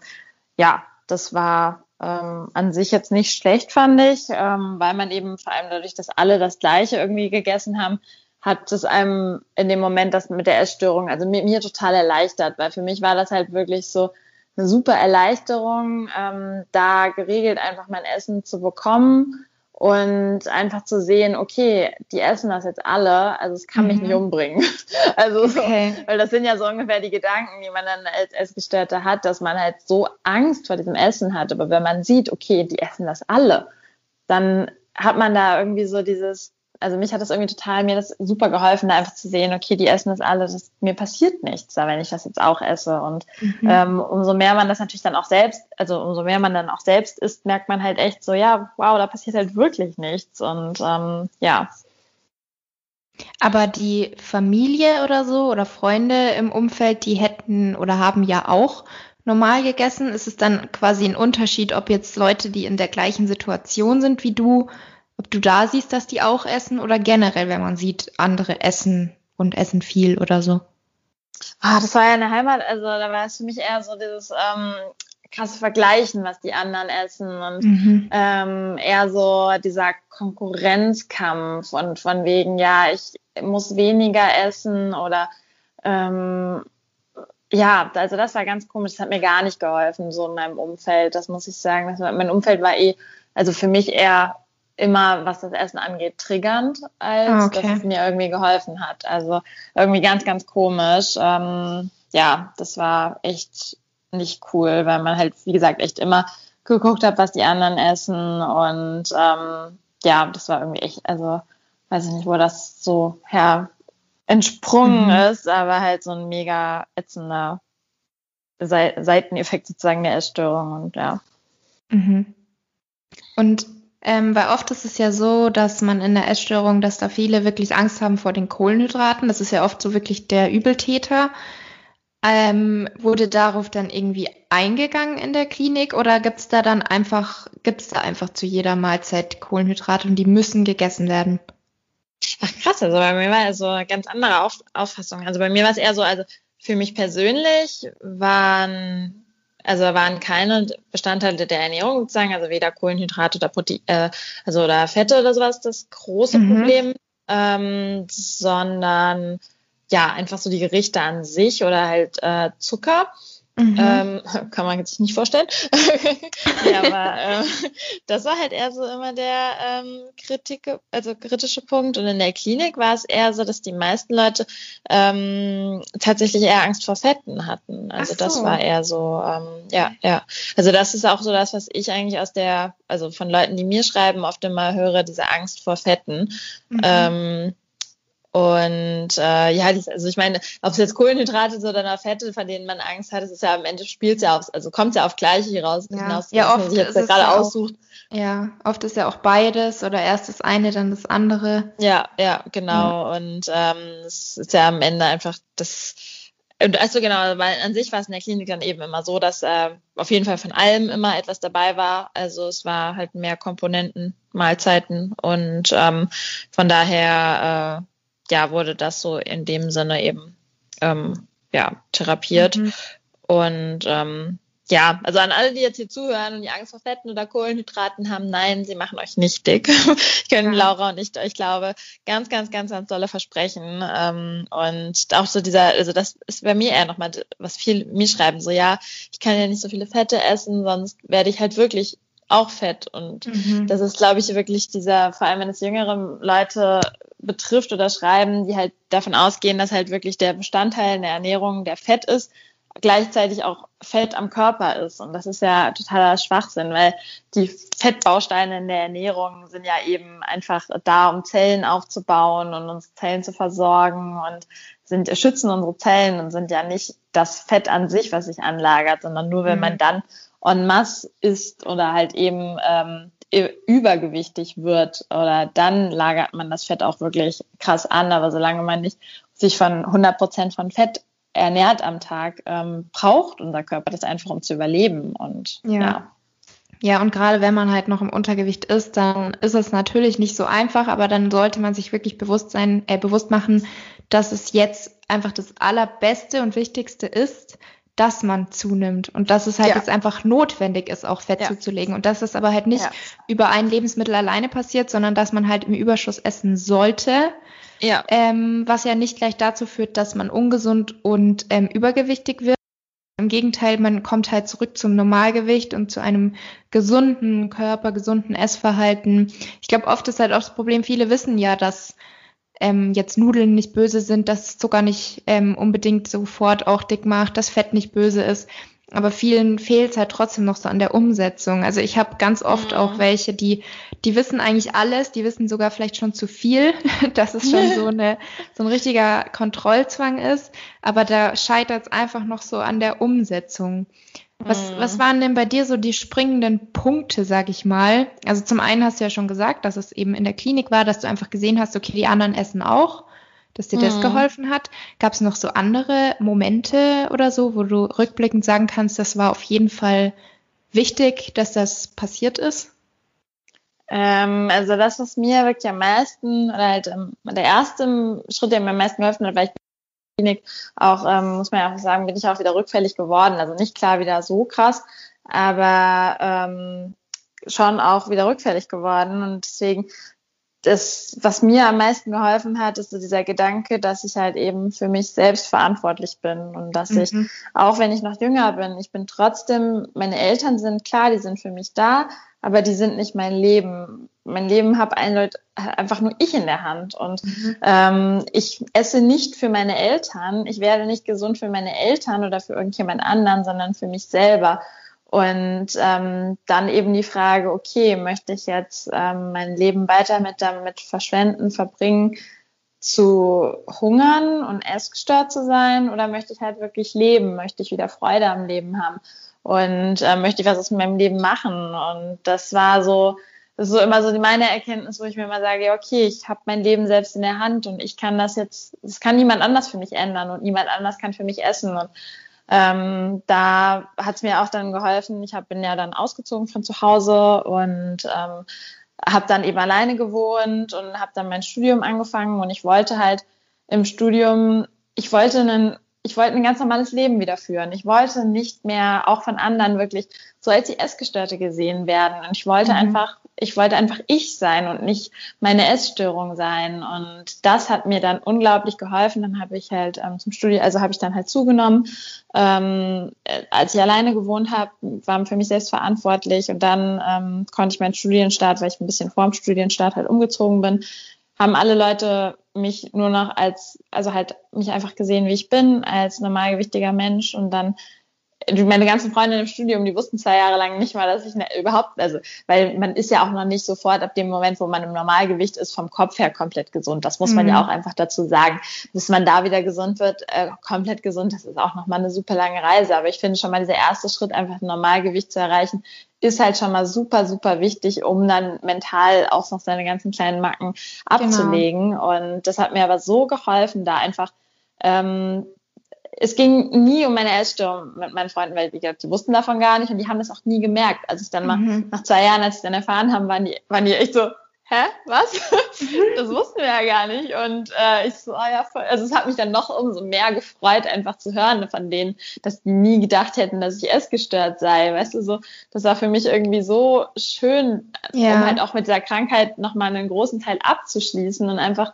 ja, das war ähm, an sich jetzt nicht schlecht, fand ich, ähm, weil man eben vor allem dadurch, dass alle das Gleiche irgendwie gegessen haben, hat es einem in dem Moment das mit der Essstörung, also mir, mir total erleichtert, weil für mich war das halt wirklich so eine super Erleichterung, ähm, da geregelt einfach mein Essen zu bekommen und einfach zu sehen, okay, die essen das jetzt alle, also es kann mhm. mich nicht umbringen. Also okay. so, weil das sind ja so ungefähr die Gedanken, die man dann als Essgestörte hat, dass man halt so Angst vor diesem Essen hat. Aber wenn man sieht, okay, die essen das alle, dann hat man da irgendwie so dieses, also mich hat das irgendwie total, mir das super geholfen, da einfach zu sehen, okay, die essen das alle, das, mir passiert nichts, wenn ich das jetzt auch esse. Und mhm. ähm, umso mehr man das natürlich dann auch selbst, also umso mehr man dann auch selbst isst, merkt man halt echt so, ja, wow, da passiert halt wirklich nichts. Und ähm, ja. Aber die Familie oder so oder Freunde im Umfeld, die hätten oder haben ja auch normal gegessen. Ist es dann quasi ein Unterschied, ob jetzt Leute, die in der gleichen Situation sind wie du, ob du da siehst, dass die auch essen oder generell, wenn man sieht, andere essen und essen viel oder so? Ah, das war ja eine Heimat, also da war es für mich eher so dieses ähm, krasse Vergleichen, was die anderen essen und mhm. ähm, eher so dieser Konkurrenzkampf und von wegen, ja, ich muss weniger essen oder ähm, ja, also das war ganz komisch, das hat mir gar nicht geholfen, so in meinem Umfeld, das muss ich sagen. Das, mein Umfeld war eh, also für mich eher immer, was das Essen angeht, triggernd, als ah, okay. dass es mir irgendwie geholfen hat. Also irgendwie ganz, ganz komisch. Ähm, ja, das war echt nicht cool, weil man halt, wie gesagt, echt immer geguckt hat, was die anderen essen. Und ähm, ja, das war irgendwie echt, also weiß ich nicht, wo das so her entsprungen mhm. ist, aber halt so ein mega ätzender Seiteneffekt sozusagen der Essstörung und ja. Mhm. Und ähm, weil oft ist es ja so, dass man in der Essstörung, dass da viele wirklich Angst haben vor den Kohlenhydraten. Das ist ja oft so wirklich der Übeltäter. Ähm, wurde darauf dann irgendwie eingegangen in der Klinik oder gibt's da dann einfach, gibt's da einfach zu jeder Mahlzeit Kohlenhydrate und die müssen gegessen werden? Ach krass, also bei mir war es so eine ganz andere Auf Auffassung. Also bei mir war es eher so, also für mich persönlich waren also da waren keine Bestandteile der Ernährung sozusagen, also weder Kohlenhydrate oder Protein, äh, also oder Fette oder sowas das große mhm. Problem, ähm, sondern ja einfach so die Gerichte an sich oder halt äh, Zucker. Mhm. Ähm, kann man sich nicht vorstellen. ja, aber äh, das war halt eher so immer der ähm, Kritik, also kritische Punkt. Und in der Klinik war es eher so, dass die meisten Leute ähm, tatsächlich eher Angst vor Fetten hatten. Also so. das war eher so, ähm, ja, ja. Also das ist auch so das, was ich eigentlich aus der, also von Leuten, die mir schreiben, oft immer höre, diese Angst vor Fetten. Mhm. Ähm, und äh, ja, also ich meine, ob es jetzt Kohlenhydrate sind oder Fette, von denen man Angst hat, das ist ja am Ende spielt ja aufs, also kommt ja auf gleiche raus ja. hinaus, ja, oft man sich jetzt gerade ja aussucht. Auch, ja, oft ist ja auch beides oder erst das eine, dann das andere. Ja, ja, genau. Ja. Und ähm, es ist ja am Ende einfach das und also genau, weil an sich war es in der Klinik dann eben immer so, dass äh, auf jeden Fall von allem immer etwas dabei war. Also es war halt mehr Komponenten, Mahlzeiten und ähm, von daher äh, ja, wurde das so in dem Sinne eben ähm, ja, therapiert. Mhm. Und ähm, ja, also an alle, die jetzt hier zuhören und die Angst vor Fetten oder Kohlenhydraten haben, nein, sie machen euch nicht dick. ich können ja. Laura und ich euch glaube, ganz, ganz, ganz, ganz tolle Versprechen. Ähm, und auch so dieser, also das ist bei mir eher nochmal, was viel mir schreiben, so ja, ich kann ja nicht so viele Fette essen, sonst werde ich halt wirklich auch fett. Und mhm. das ist, glaube ich, wirklich dieser, vor allem wenn es jüngere Leute betrifft oder schreiben, die halt davon ausgehen, dass halt wirklich der Bestandteil in der Ernährung der Fett ist, gleichzeitig auch Fett am Körper ist. Und das ist ja totaler Schwachsinn, weil die Fettbausteine in der Ernährung sind ja eben einfach da, um Zellen aufzubauen und uns Zellen zu versorgen und sind, schützen unsere Zellen und sind ja nicht das Fett an sich, was sich anlagert, sondern nur, wenn mhm. man dann en masse isst oder halt eben ähm, übergewichtig wird oder dann lagert man das Fett auch wirklich krass an. Aber solange man nicht sich von 100 Prozent von Fett ernährt am Tag, ähm, braucht unser Körper das einfach, um zu überleben. Und ja. ja. Ja, und gerade wenn man halt noch im Untergewicht ist, dann ist es natürlich nicht so einfach, aber dann sollte man sich wirklich bewusst sein, äh, bewusst machen, dass es jetzt einfach das allerbeste und wichtigste ist, dass man zunimmt und dass es halt ja. jetzt einfach notwendig ist, auch Fett ja. zuzulegen und dass es aber halt nicht ja. über ein Lebensmittel alleine passiert, sondern dass man halt im Überschuss essen sollte. Ja. Ähm, was ja nicht gleich dazu führt, dass man ungesund und ähm, übergewichtig wird. Im Gegenteil, man kommt halt zurück zum Normalgewicht und zu einem gesunden Körper, gesunden Essverhalten. Ich glaube, oft ist halt auch das Problem, viele wissen ja, dass ähm, jetzt Nudeln nicht böse sind, dass Zucker nicht ähm, unbedingt sofort auch dick macht, dass Fett nicht böse ist. Aber vielen fehlt es halt trotzdem noch so an der Umsetzung. Also ich habe ganz oft mhm. auch welche, die, die wissen eigentlich alles, die wissen sogar vielleicht schon zu viel, dass es schon so, eine, so ein richtiger Kontrollzwang ist. Aber da scheitert es einfach noch so an der Umsetzung. Was, mhm. was waren denn bei dir so die springenden Punkte, sag ich mal? Also zum einen hast du ja schon gesagt, dass es eben in der Klinik war, dass du einfach gesehen hast, okay, die anderen essen auch, dass dir mhm. das geholfen hat. Gab es noch so andere Momente oder so, wo du rückblickend sagen kannst, das war auf jeden Fall wichtig, dass das passiert ist? Ähm, also das, was mir wirklich am meisten, oder halt ähm, der erste Schritt, der mir am meisten geholfen hat, weil ich Klinik auch, ähm, muss man ja auch sagen, bin ich auch wieder rückfällig geworden. Also nicht klar wieder so krass, aber ähm, schon auch wieder rückfällig geworden. Und deswegen, das, was mir am meisten geholfen hat, ist so dieser Gedanke, dass ich halt eben für mich selbst verantwortlich bin und dass mhm. ich, auch wenn ich noch jünger bin, ich bin trotzdem, meine Eltern sind klar, die sind für mich da, aber die sind nicht mein Leben. Mein Leben habe einfach nur ich in der Hand. Und mhm. ähm, ich esse nicht für meine Eltern. Ich werde nicht gesund für meine Eltern oder für irgendjemand anderen, sondern für mich selber. Und ähm, dann eben die Frage, okay, möchte ich jetzt ähm, mein Leben weiter mit damit verschwenden, verbringen, zu hungern und essgestört zu sein oder möchte ich halt wirklich leben, möchte ich wieder Freude am Leben haben und äh, möchte ich was aus meinem Leben machen. Und das war so, das ist so immer so meine Erkenntnis, wo ich mir immer sage, okay, ich habe mein Leben selbst in der Hand und ich kann das jetzt, das kann niemand anders für mich ändern und niemand anders kann für mich essen. Und ähm, da hat es mir auch dann geholfen. Ich hab, bin ja dann ausgezogen von zu Hause und ähm, habe dann eben alleine gewohnt und habe dann mein Studium angefangen und ich wollte halt im Studium, ich wollte einen ich wollte ein ganz normales Leben wieder führen. Ich wollte nicht mehr auch von anderen wirklich so als die Essgestörte gesehen werden. Und ich wollte mhm. einfach ich wollte einfach ich sein und nicht meine Essstörung sein. Und das hat mir dann unglaublich geholfen. Dann habe ich halt ähm, zum Studium, also habe ich dann halt zugenommen. Ähm, äh, als ich alleine gewohnt habe, war für mich selbst verantwortlich. Und dann ähm, konnte ich meinen Studienstart, weil ich ein bisschen vor dem Studienstart halt umgezogen bin, haben alle Leute mich nur noch als, also halt mich einfach gesehen, wie ich bin, als normalgewichtiger Mensch. Und dann meine ganzen Freunde im Studium, die wussten zwei Jahre lang nicht mal, dass ich ne, überhaupt, also, weil man ist ja auch noch nicht sofort ab dem Moment, wo man im Normalgewicht ist, vom Kopf her komplett gesund. Das muss man mhm. ja auch einfach dazu sagen. Bis man da wieder gesund wird, äh, komplett gesund, das ist auch nochmal eine super lange Reise. Aber ich finde schon mal dieser erste Schritt, einfach ein Normalgewicht zu erreichen, ist halt schon mal super, super wichtig, um dann mental auch noch seine ganzen kleinen Macken abzulegen. Genau. Und das hat mir aber so geholfen, da einfach ähm, es ging nie um meine Essstörung mit meinen Freunden, weil gesagt, die wussten davon gar nicht und die haben das auch nie gemerkt. Als ich dann mal mhm. nach zwei Jahren, als ich dann erfahren haben, waren die, waren die echt so, hä, was? das wussten wir ja gar nicht. Und äh, ich so, oh ja, voll. also es hat mich dann noch umso mehr gefreut, einfach zu hören von denen, dass die nie gedacht hätten, dass ich essgestört sei. Weißt du, so, das war für mich irgendwie so schön, ja. um halt auch mit dieser Krankheit nochmal einen großen Teil abzuschließen und einfach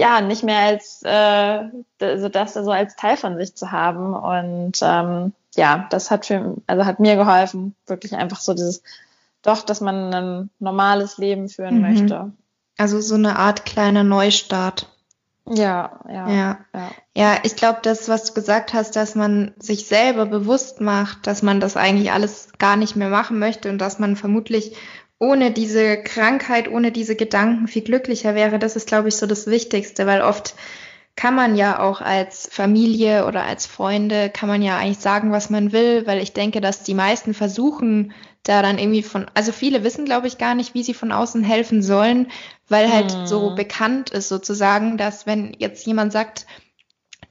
ja, nicht mehr als äh, also das so als Teil von sich zu haben. Und ähm, ja, das hat für, also hat mir geholfen, wirklich einfach so dieses, doch, dass man ein normales Leben führen mhm. möchte. Also so eine Art kleiner Neustart. Ja, ja. Ja, ja. ja ich glaube, das, was du gesagt hast, dass man sich selber bewusst macht, dass man das eigentlich alles gar nicht mehr machen möchte und dass man vermutlich ohne diese Krankheit, ohne diese Gedanken viel glücklicher wäre, das ist, glaube ich, so das Wichtigste, weil oft kann man ja auch als Familie oder als Freunde, kann man ja eigentlich sagen, was man will, weil ich denke, dass die meisten versuchen, da dann irgendwie von, also viele wissen, glaube ich, gar nicht, wie sie von außen helfen sollen, weil halt hm. so bekannt ist sozusagen, dass wenn jetzt jemand sagt,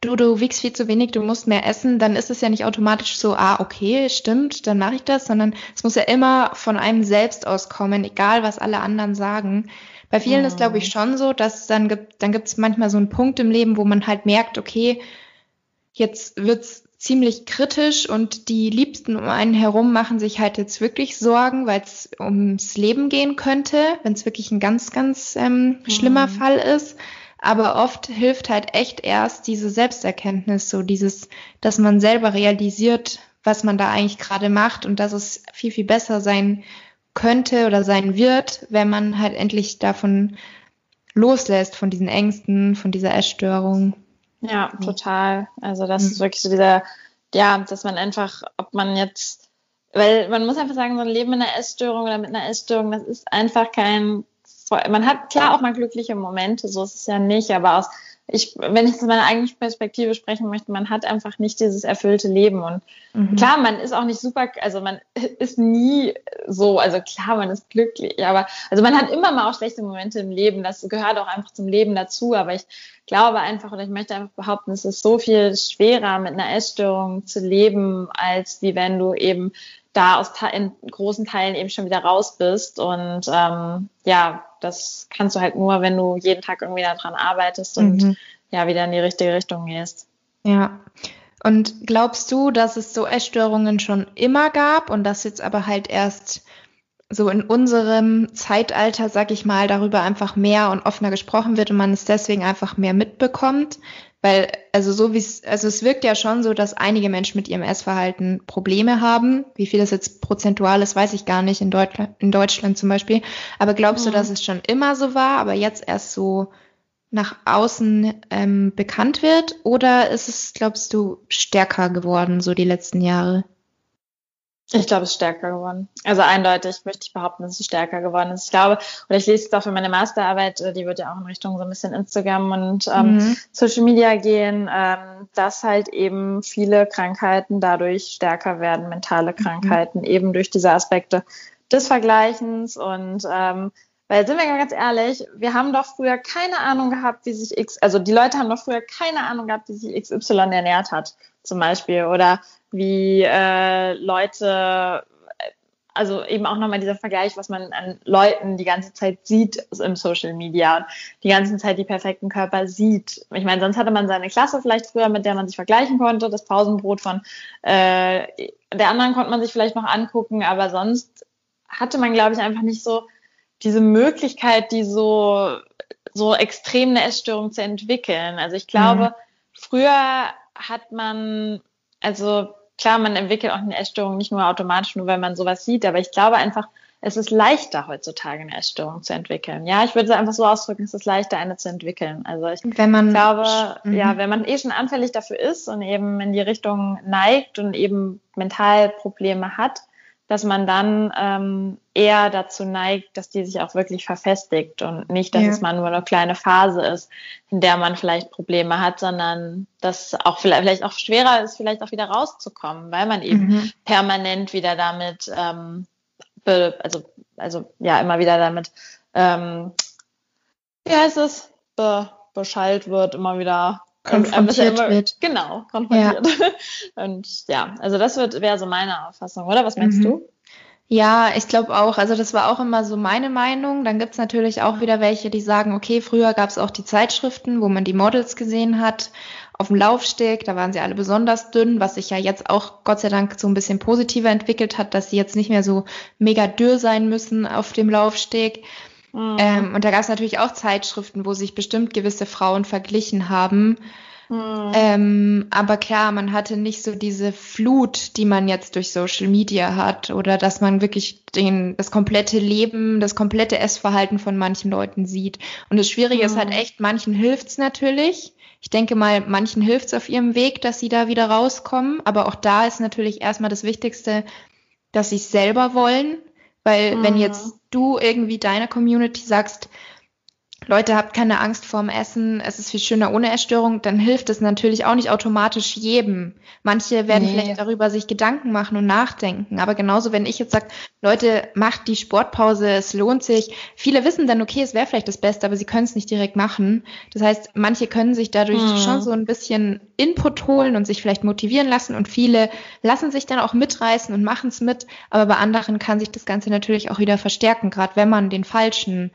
du, du wiegst viel zu wenig, du musst mehr essen, dann ist es ja nicht automatisch so, ah, okay, stimmt, dann mache ich das, sondern es muss ja immer von einem selbst auskommen, egal was alle anderen sagen. Bei vielen mhm. ist, glaube ich, schon so, dass dann gibt, dann gibt es manchmal so einen Punkt im Leben, wo man halt merkt, okay, jetzt wird's ziemlich kritisch und die Liebsten um einen herum machen sich halt jetzt wirklich Sorgen, weil es ums Leben gehen könnte, wenn es wirklich ein ganz, ganz ähm, schlimmer mhm. Fall ist. Aber oft hilft halt echt erst diese Selbsterkenntnis, so dieses, dass man selber realisiert, was man da eigentlich gerade macht und dass es viel, viel besser sein könnte oder sein wird, wenn man halt endlich davon loslässt, von diesen Ängsten, von dieser Essstörung. Ja, total. Also das mhm. ist wirklich so dieser, ja, dass man einfach, ob man jetzt, weil man muss einfach sagen, so ein Leben mit einer Essstörung oder mit einer Essstörung, das ist einfach kein man hat klar auch mal glückliche Momente, so ist es ja nicht, aber aus, ich, wenn ich aus meiner eigenen Perspektive sprechen möchte, man hat einfach nicht dieses erfüllte Leben und mhm. klar, man ist auch nicht super, also man ist nie so, also klar, man ist glücklich, aber also man hat immer mal auch schlechte Momente im Leben, das gehört auch einfach zum Leben dazu, aber ich glaube einfach oder ich möchte einfach behaupten, es ist so viel schwerer mit einer Essstörung zu leben, als wie wenn du eben da aus in großen Teilen eben schon wieder raus bist. Und ähm, ja, das kannst du halt nur, wenn du jeden Tag irgendwie daran arbeitest und mhm. ja, wieder in die richtige Richtung gehst. Ja. Und glaubst du, dass es so Essstörungen schon immer gab und dass jetzt aber halt erst so in unserem Zeitalter, sag ich mal, darüber einfach mehr und offener gesprochen wird und man es deswegen einfach mehr mitbekommt? Weil, also so wie es, also es wirkt ja schon so, dass einige Menschen mit ihrem Essverhalten Probleme haben. Wie viel das jetzt prozentual ist, weiß ich gar nicht, in Deutschland, in Deutschland zum Beispiel. Aber glaubst mhm. du, dass es schon immer so war, aber jetzt erst so nach außen ähm, bekannt wird? Oder ist es, glaubst du, stärker geworden, so die letzten Jahre? Ich glaube, es ist stärker geworden. Also eindeutig möchte ich behaupten, dass es stärker geworden ist. Ich glaube, oder ich lese es auch für meine Masterarbeit, äh, die wird ja auch in Richtung so ein bisschen Instagram und ähm, mhm. Social Media gehen, ähm, dass halt eben viele Krankheiten dadurch stärker werden, mentale mhm. Krankheiten, mhm. eben durch diese Aspekte des Vergleichens und ähm, weil sind wir ganz ehrlich, wir haben doch früher keine Ahnung gehabt, wie sich X, also die Leute haben doch früher keine Ahnung gehabt, wie sich XY ernährt hat, zum Beispiel. Oder wie äh, Leute, also eben auch nochmal dieser Vergleich, was man an Leuten die ganze Zeit sieht im Social Media und die ganze Zeit die perfekten Körper sieht. Ich meine, sonst hatte man seine Klasse vielleicht früher, mit der man sich vergleichen konnte, das Pausenbrot von äh, der anderen konnte man sich vielleicht noch angucken, aber sonst hatte man, glaube ich, einfach nicht so diese Möglichkeit, die so, so extrem eine Essstörung zu entwickeln. Also ich glaube, mhm. früher hat man, also klar, man entwickelt auch eine Essstörung nicht nur automatisch, nur wenn man sowas sieht, aber ich glaube einfach, es ist leichter heutzutage eine Essstörung zu entwickeln. Ja, ich würde es einfach so ausdrücken, es ist leichter, eine zu entwickeln. Also ich wenn man, glaube, mhm. ja, wenn man eh schon anfällig dafür ist und eben in die Richtung neigt und eben Mentalprobleme hat, dass man dann ähm, eher dazu neigt, dass die sich auch wirklich verfestigt und nicht, dass ja. es mal nur eine kleine Phase ist, in der man vielleicht Probleme hat, sondern dass auch vielleicht, vielleicht auch schwerer ist, vielleicht auch wieder rauszukommen, weil man eben mhm. permanent wieder damit ähm, be, also, also ja, immer wieder damit, ähm, wie heißt es, be, beschallt wird, immer wieder konfrontiert immer, wird. Genau, konfrontiert. Ja. Und ja, also das wird wäre so meine Auffassung, oder? Was meinst mhm. du? Ja, ich glaube auch. Also das war auch immer so meine Meinung. Dann gibt's natürlich auch wieder welche, die sagen, okay, früher gab's auch die Zeitschriften, wo man die Models gesehen hat auf dem Laufsteg, da waren sie alle besonders dünn, was sich ja jetzt auch Gott sei Dank so ein bisschen positiver entwickelt hat, dass sie jetzt nicht mehr so mega dürr sein müssen auf dem Laufsteg. Mhm. Ähm, und da gab es natürlich auch Zeitschriften, wo sich bestimmt gewisse Frauen verglichen haben. Mhm. Ähm, aber klar, man hatte nicht so diese Flut, die man jetzt durch Social Media hat oder dass man wirklich den, das komplette Leben, das komplette Essverhalten von manchen Leuten sieht. Und das Schwierige mhm. ist halt mhm. echt, manchen hilft's natürlich. Ich denke mal, manchen hilft es auf ihrem Weg, dass sie da wieder rauskommen. Aber auch da ist natürlich erstmal das Wichtigste, dass sie es selber wollen. Weil mhm. wenn jetzt du irgendwie deiner Community sagst, Leute, habt keine Angst vorm Essen, es ist viel schöner ohne Essstörung, dann hilft es natürlich auch nicht automatisch jedem. Manche werden nee. vielleicht darüber sich Gedanken machen und nachdenken. Aber genauso, wenn ich jetzt sage, Leute, macht die Sportpause, es lohnt sich. Viele wissen dann, okay, es wäre vielleicht das Beste, aber sie können es nicht direkt machen. Das heißt, manche können sich dadurch mhm. schon so ein bisschen Input holen und sich vielleicht motivieren lassen und viele lassen sich dann auch mitreißen und machen es mit. Aber bei anderen kann sich das Ganze natürlich auch wieder verstärken, gerade wenn man den falschen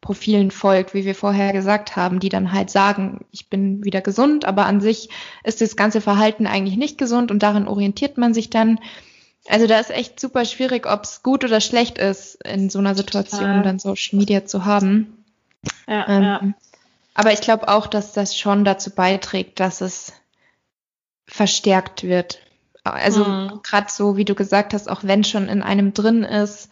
Profilen folgt, wie wir vorher gesagt haben, die dann halt sagen, ich bin wieder gesund, aber an sich ist das ganze Verhalten eigentlich nicht gesund und darin orientiert man sich dann. Also da ist echt super schwierig, ob es gut oder schlecht ist, in so einer Situation Total. dann Social Media zu haben. Ja, ähm, ja. Aber ich glaube auch, dass das schon dazu beiträgt, dass es verstärkt wird. Also mhm. gerade so, wie du gesagt hast, auch wenn schon in einem drin ist,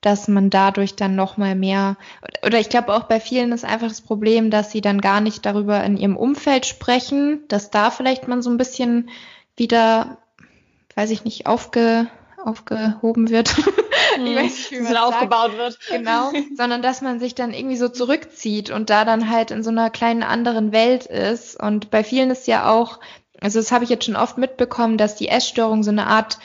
dass man dadurch dann noch mal mehr oder ich glaube auch bei vielen ist einfach das Problem, dass sie dann gar nicht darüber in ihrem Umfeld sprechen, dass da vielleicht man so ein bisschen wieder, weiß ich nicht, aufge, aufgehoben wird. ich weiß nicht, wie man aufgebaut wird. Genau, sondern dass man sich dann irgendwie so zurückzieht und da dann halt in so einer kleinen anderen Welt ist. Und bei vielen ist ja auch, also das habe ich jetzt schon oft mitbekommen, dass die Essstörung so eine Art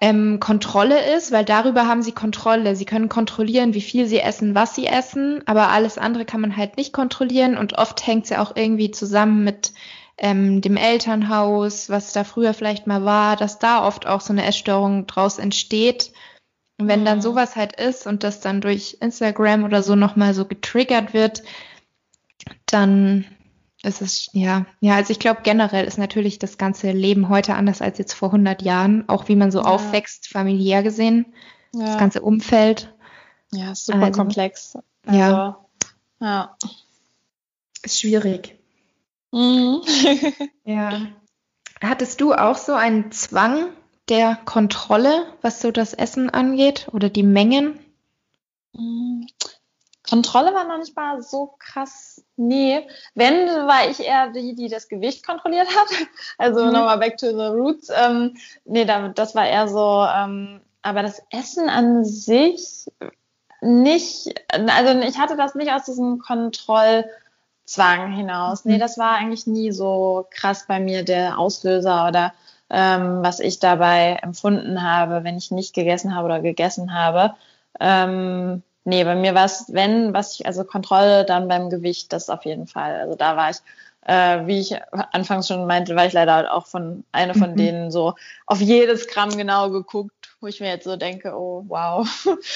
ähm, Kontrolle ist, weil darüber haben sie Kontrolle. Sie können kontrollieren, wie viel sie essen, was sie essen, aber alles andere kann man halt nicht kontrollieren und oft hängt sie auch irgendwie zusammen mit ähm, dem Elternhaus, was da früher vielleicht mal war, dass da oft auch so eine Essstörung draus entsteht. Und wenn dann mhm. sowas halt ist und das dann durch Instagram oder so nochmal so getriggert wird, dann es ist, ja, ja, also ich glaube generell ist natürlich das ganze Leben heute anders als jetzt vor 100 Jahren, auch wie man so ja. aufwächst, familiär gesehen, ja. das ganze Umfeld. Ja, super also, komplex. Also, ja. Ja. Ist schwierig. Mhm. ja. Hattest du auch so einen Zwang der Kontrolle, was so das Essen angeht oder die Mengen? Kontrolle war noch nicht mal so krass. Nee, wenn, war ich eher die, die das Gewicht kontrolliert hat. Also mhm. nochmal back to the roots. Ähm, nee, das war eher so, ähm, aber das Essen an sich nicht, also ich hatte das nicht aus diesem Kontrollzwang hinaus. Nee, mhm. das war eigentlich nie so krass bei mir der Auslöser oder ähm, was ich dabei empfunden habe, wenn ich nicht gegessen habe oder gegessen habe. Ähm, Nee, bei mir war es, wenn, was ich, also Kontrolle dann beim Gewicht, das auf jeden Fall. Also da war ich, äh, wie ich anfangs schon meinte, war ich leider auch von einer von mhm. denen so auf jedes Gramm genau geguckt, wo ich mir jetzt so denke, oh wow.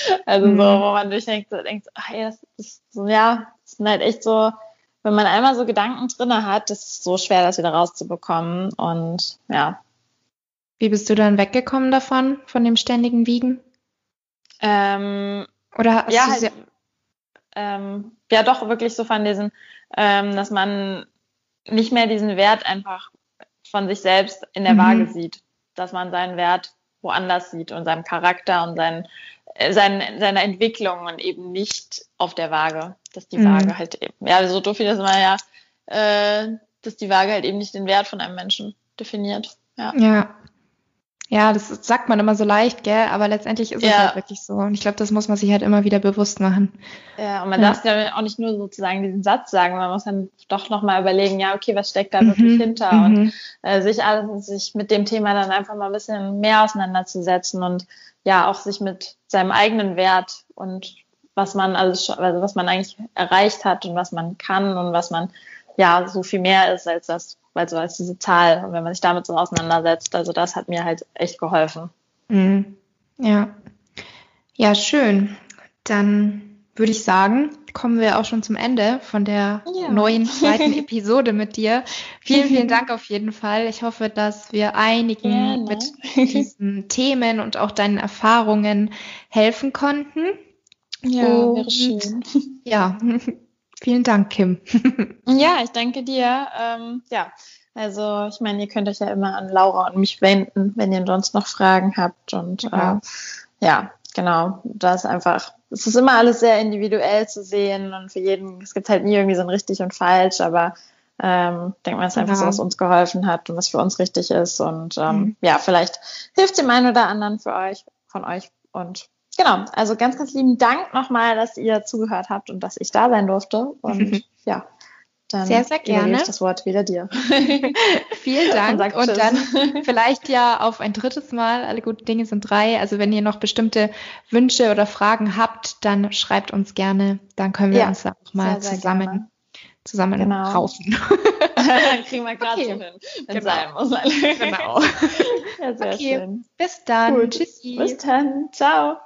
Also mhm. so, wo man durchdenkt, so denkt, ach, ey, das ist so, ja, das sind halt echt so, wenn man einmal so Gedanken drinne hat, das ist so schwer, das wieder rauszubekommen. Und ja. Wie bist du dann weggekommen davon, von dem ständigen Wiegen? Ähm, Oder ja, halt, ähm, ja, doch wirklich so von diesen, ähm, dass man nicht mehr diesen Wert einfach von sich selbst in der mhm. Waage sieht, dass man seinen Wert woanders sieht und seinem Charakter und seinen, äh, seinen, seiner Entwicklung und eben nicht auf der Waage, dass die mhm. Waage halt eben, ja, so doof wie das immer ja, äh, dass die Waage halt eben nicht den Wert von einem Menschen definiert. Ja. ja. Ja, das sagt man immer so leicht, gell? Aber letztendlich ist ja. es halt wirklich so. Und ich glaube, das muss man sich halt immer wieder bewusst machen. Ja, und man ja. darf ja auch nicht nur sozusagen diesen Satz sagen, man muss dann doch nochmal überlegen, ja, okay, was steckt da mhm. wirklich hinter? Mhm. Und äh, sich, alles, sich mit dem Thema dann einfach mal ein bisschen mehr auseinanderzusetzen und ja, auch sich mit seinem eigenen Wert und was man alles, also was man eigentlich erreicht hat und was man kann und was man ja so viel mehr ist als das, weil so als diese Zahl und wenn man sich damit so auseinandersetzt, also das hat mir halt echt geholfen. Mhm. Ja. Ja, schön. Dann würde ich sagen, kommen wir auch schon zum Ende von der ja. neuen zweiten Episode mit dir. Vielen, vielen Dank auf jeden Fall. Ich hoffe, dass wir einigen Gerne. mit diesen Themen und auch deinen Erfahrungen helfen konnten. Ja, und, wäre schön. Ja, Vielen Dank, Kim. ja, ich danke dir. Ähm, ja, also ich meine, ihr könnt euch ja immer an Laura und mich wenden, wenn ihr sonst noch Fragen habt. Und ja, äh, ja genau, da ist einfach, es ist immer alles sehr individuell zu sehen und für jeden, es gibt halt nie irgendwie so ein richtig und falsch, aber ähm, denkt man, es ist einfach so, was uns geholfen hat und was für uns richtig ist. Und ähm, mhm. ja, vielleicht hilft dem einen oder anderen für euch, von euch. Und genau, also ganz, ganz lieben Dank nochmal, dass ihr zugehört habt und dass ich da sein durfte. Und ja, dann sehr, sehr gerne. ich das Wort wieder dir. Vielen Dank. Und, und dann vielleicht ja auf ein drittes Mal. Alle guten Dinge sind drei. Also wenn ihr noch bestimmte Wünsche oder Fragen habt, dann schreibt uns gerne. Dann können wir ja, uns auch mal sehr, zusammen sehr zusammen genau. raufen. Kriegen wir gerade okay. hin, wenn genau. sein muss. genau. ja, sehr okay. schön. Bis dann. Gut. Tschüssi. Bis dann. Ciao.